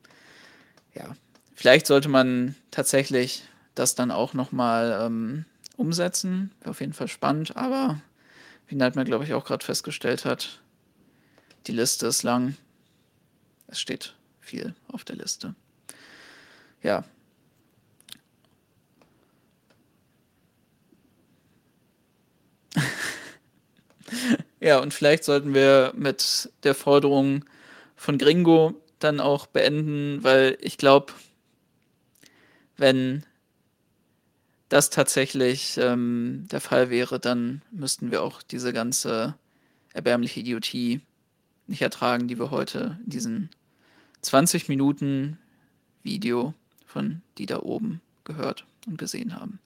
Ja, vielleicht sollte man tatsächlich das dann auch nochmal ähm, umsetzen. Wäre auf jeden Fall spannend, aber wie Nightmare, glaube ich, auch gerade festgestellt hat, die Liste ist lang. Es steht viel auf der Liste. Ja. [laughs] Ja, und vielleicht sollten wir mit der Forderung von Gringo dann auch beenden, weil ich glaube, wenn das tatsächlich ähm, der Fall wäre, dann müssten wir auch diese ganze erbärmliche Idiotie nicht ertragen, die wir heute in diesen 20 Minuten Video von die da oben gehört und gesehen haben.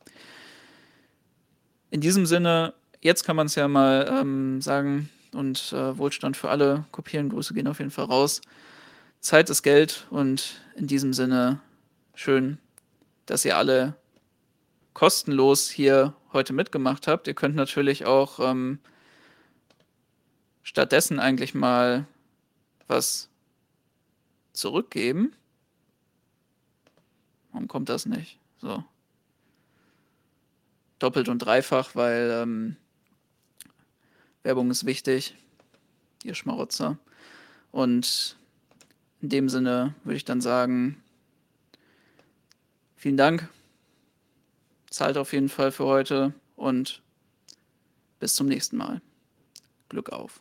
In diesem Sinne jetzt kann man es ja mal ähm, sagen und äh, Wohlstand für alle kopieren. Grüße gehen auf jeden Fall raus. Zeit ist Geld und in diesem Sinne schön, dass ihr alle kostenlos hier heute mitgemacht habt. Ihr könnt natürlich auch ähm, stattdessen eigentlich mal was zurückgeben. Warum kommt das nicht? So. Doppelt und dreifach, weil ähm, Werbung ist wichtig, ihr Schmarotzer. Und in dem Sinne würde ich dann sagen, vielen Dank. Zahlt auf jeden Fall für heute und bis zum nächsten Mal. Glück auf.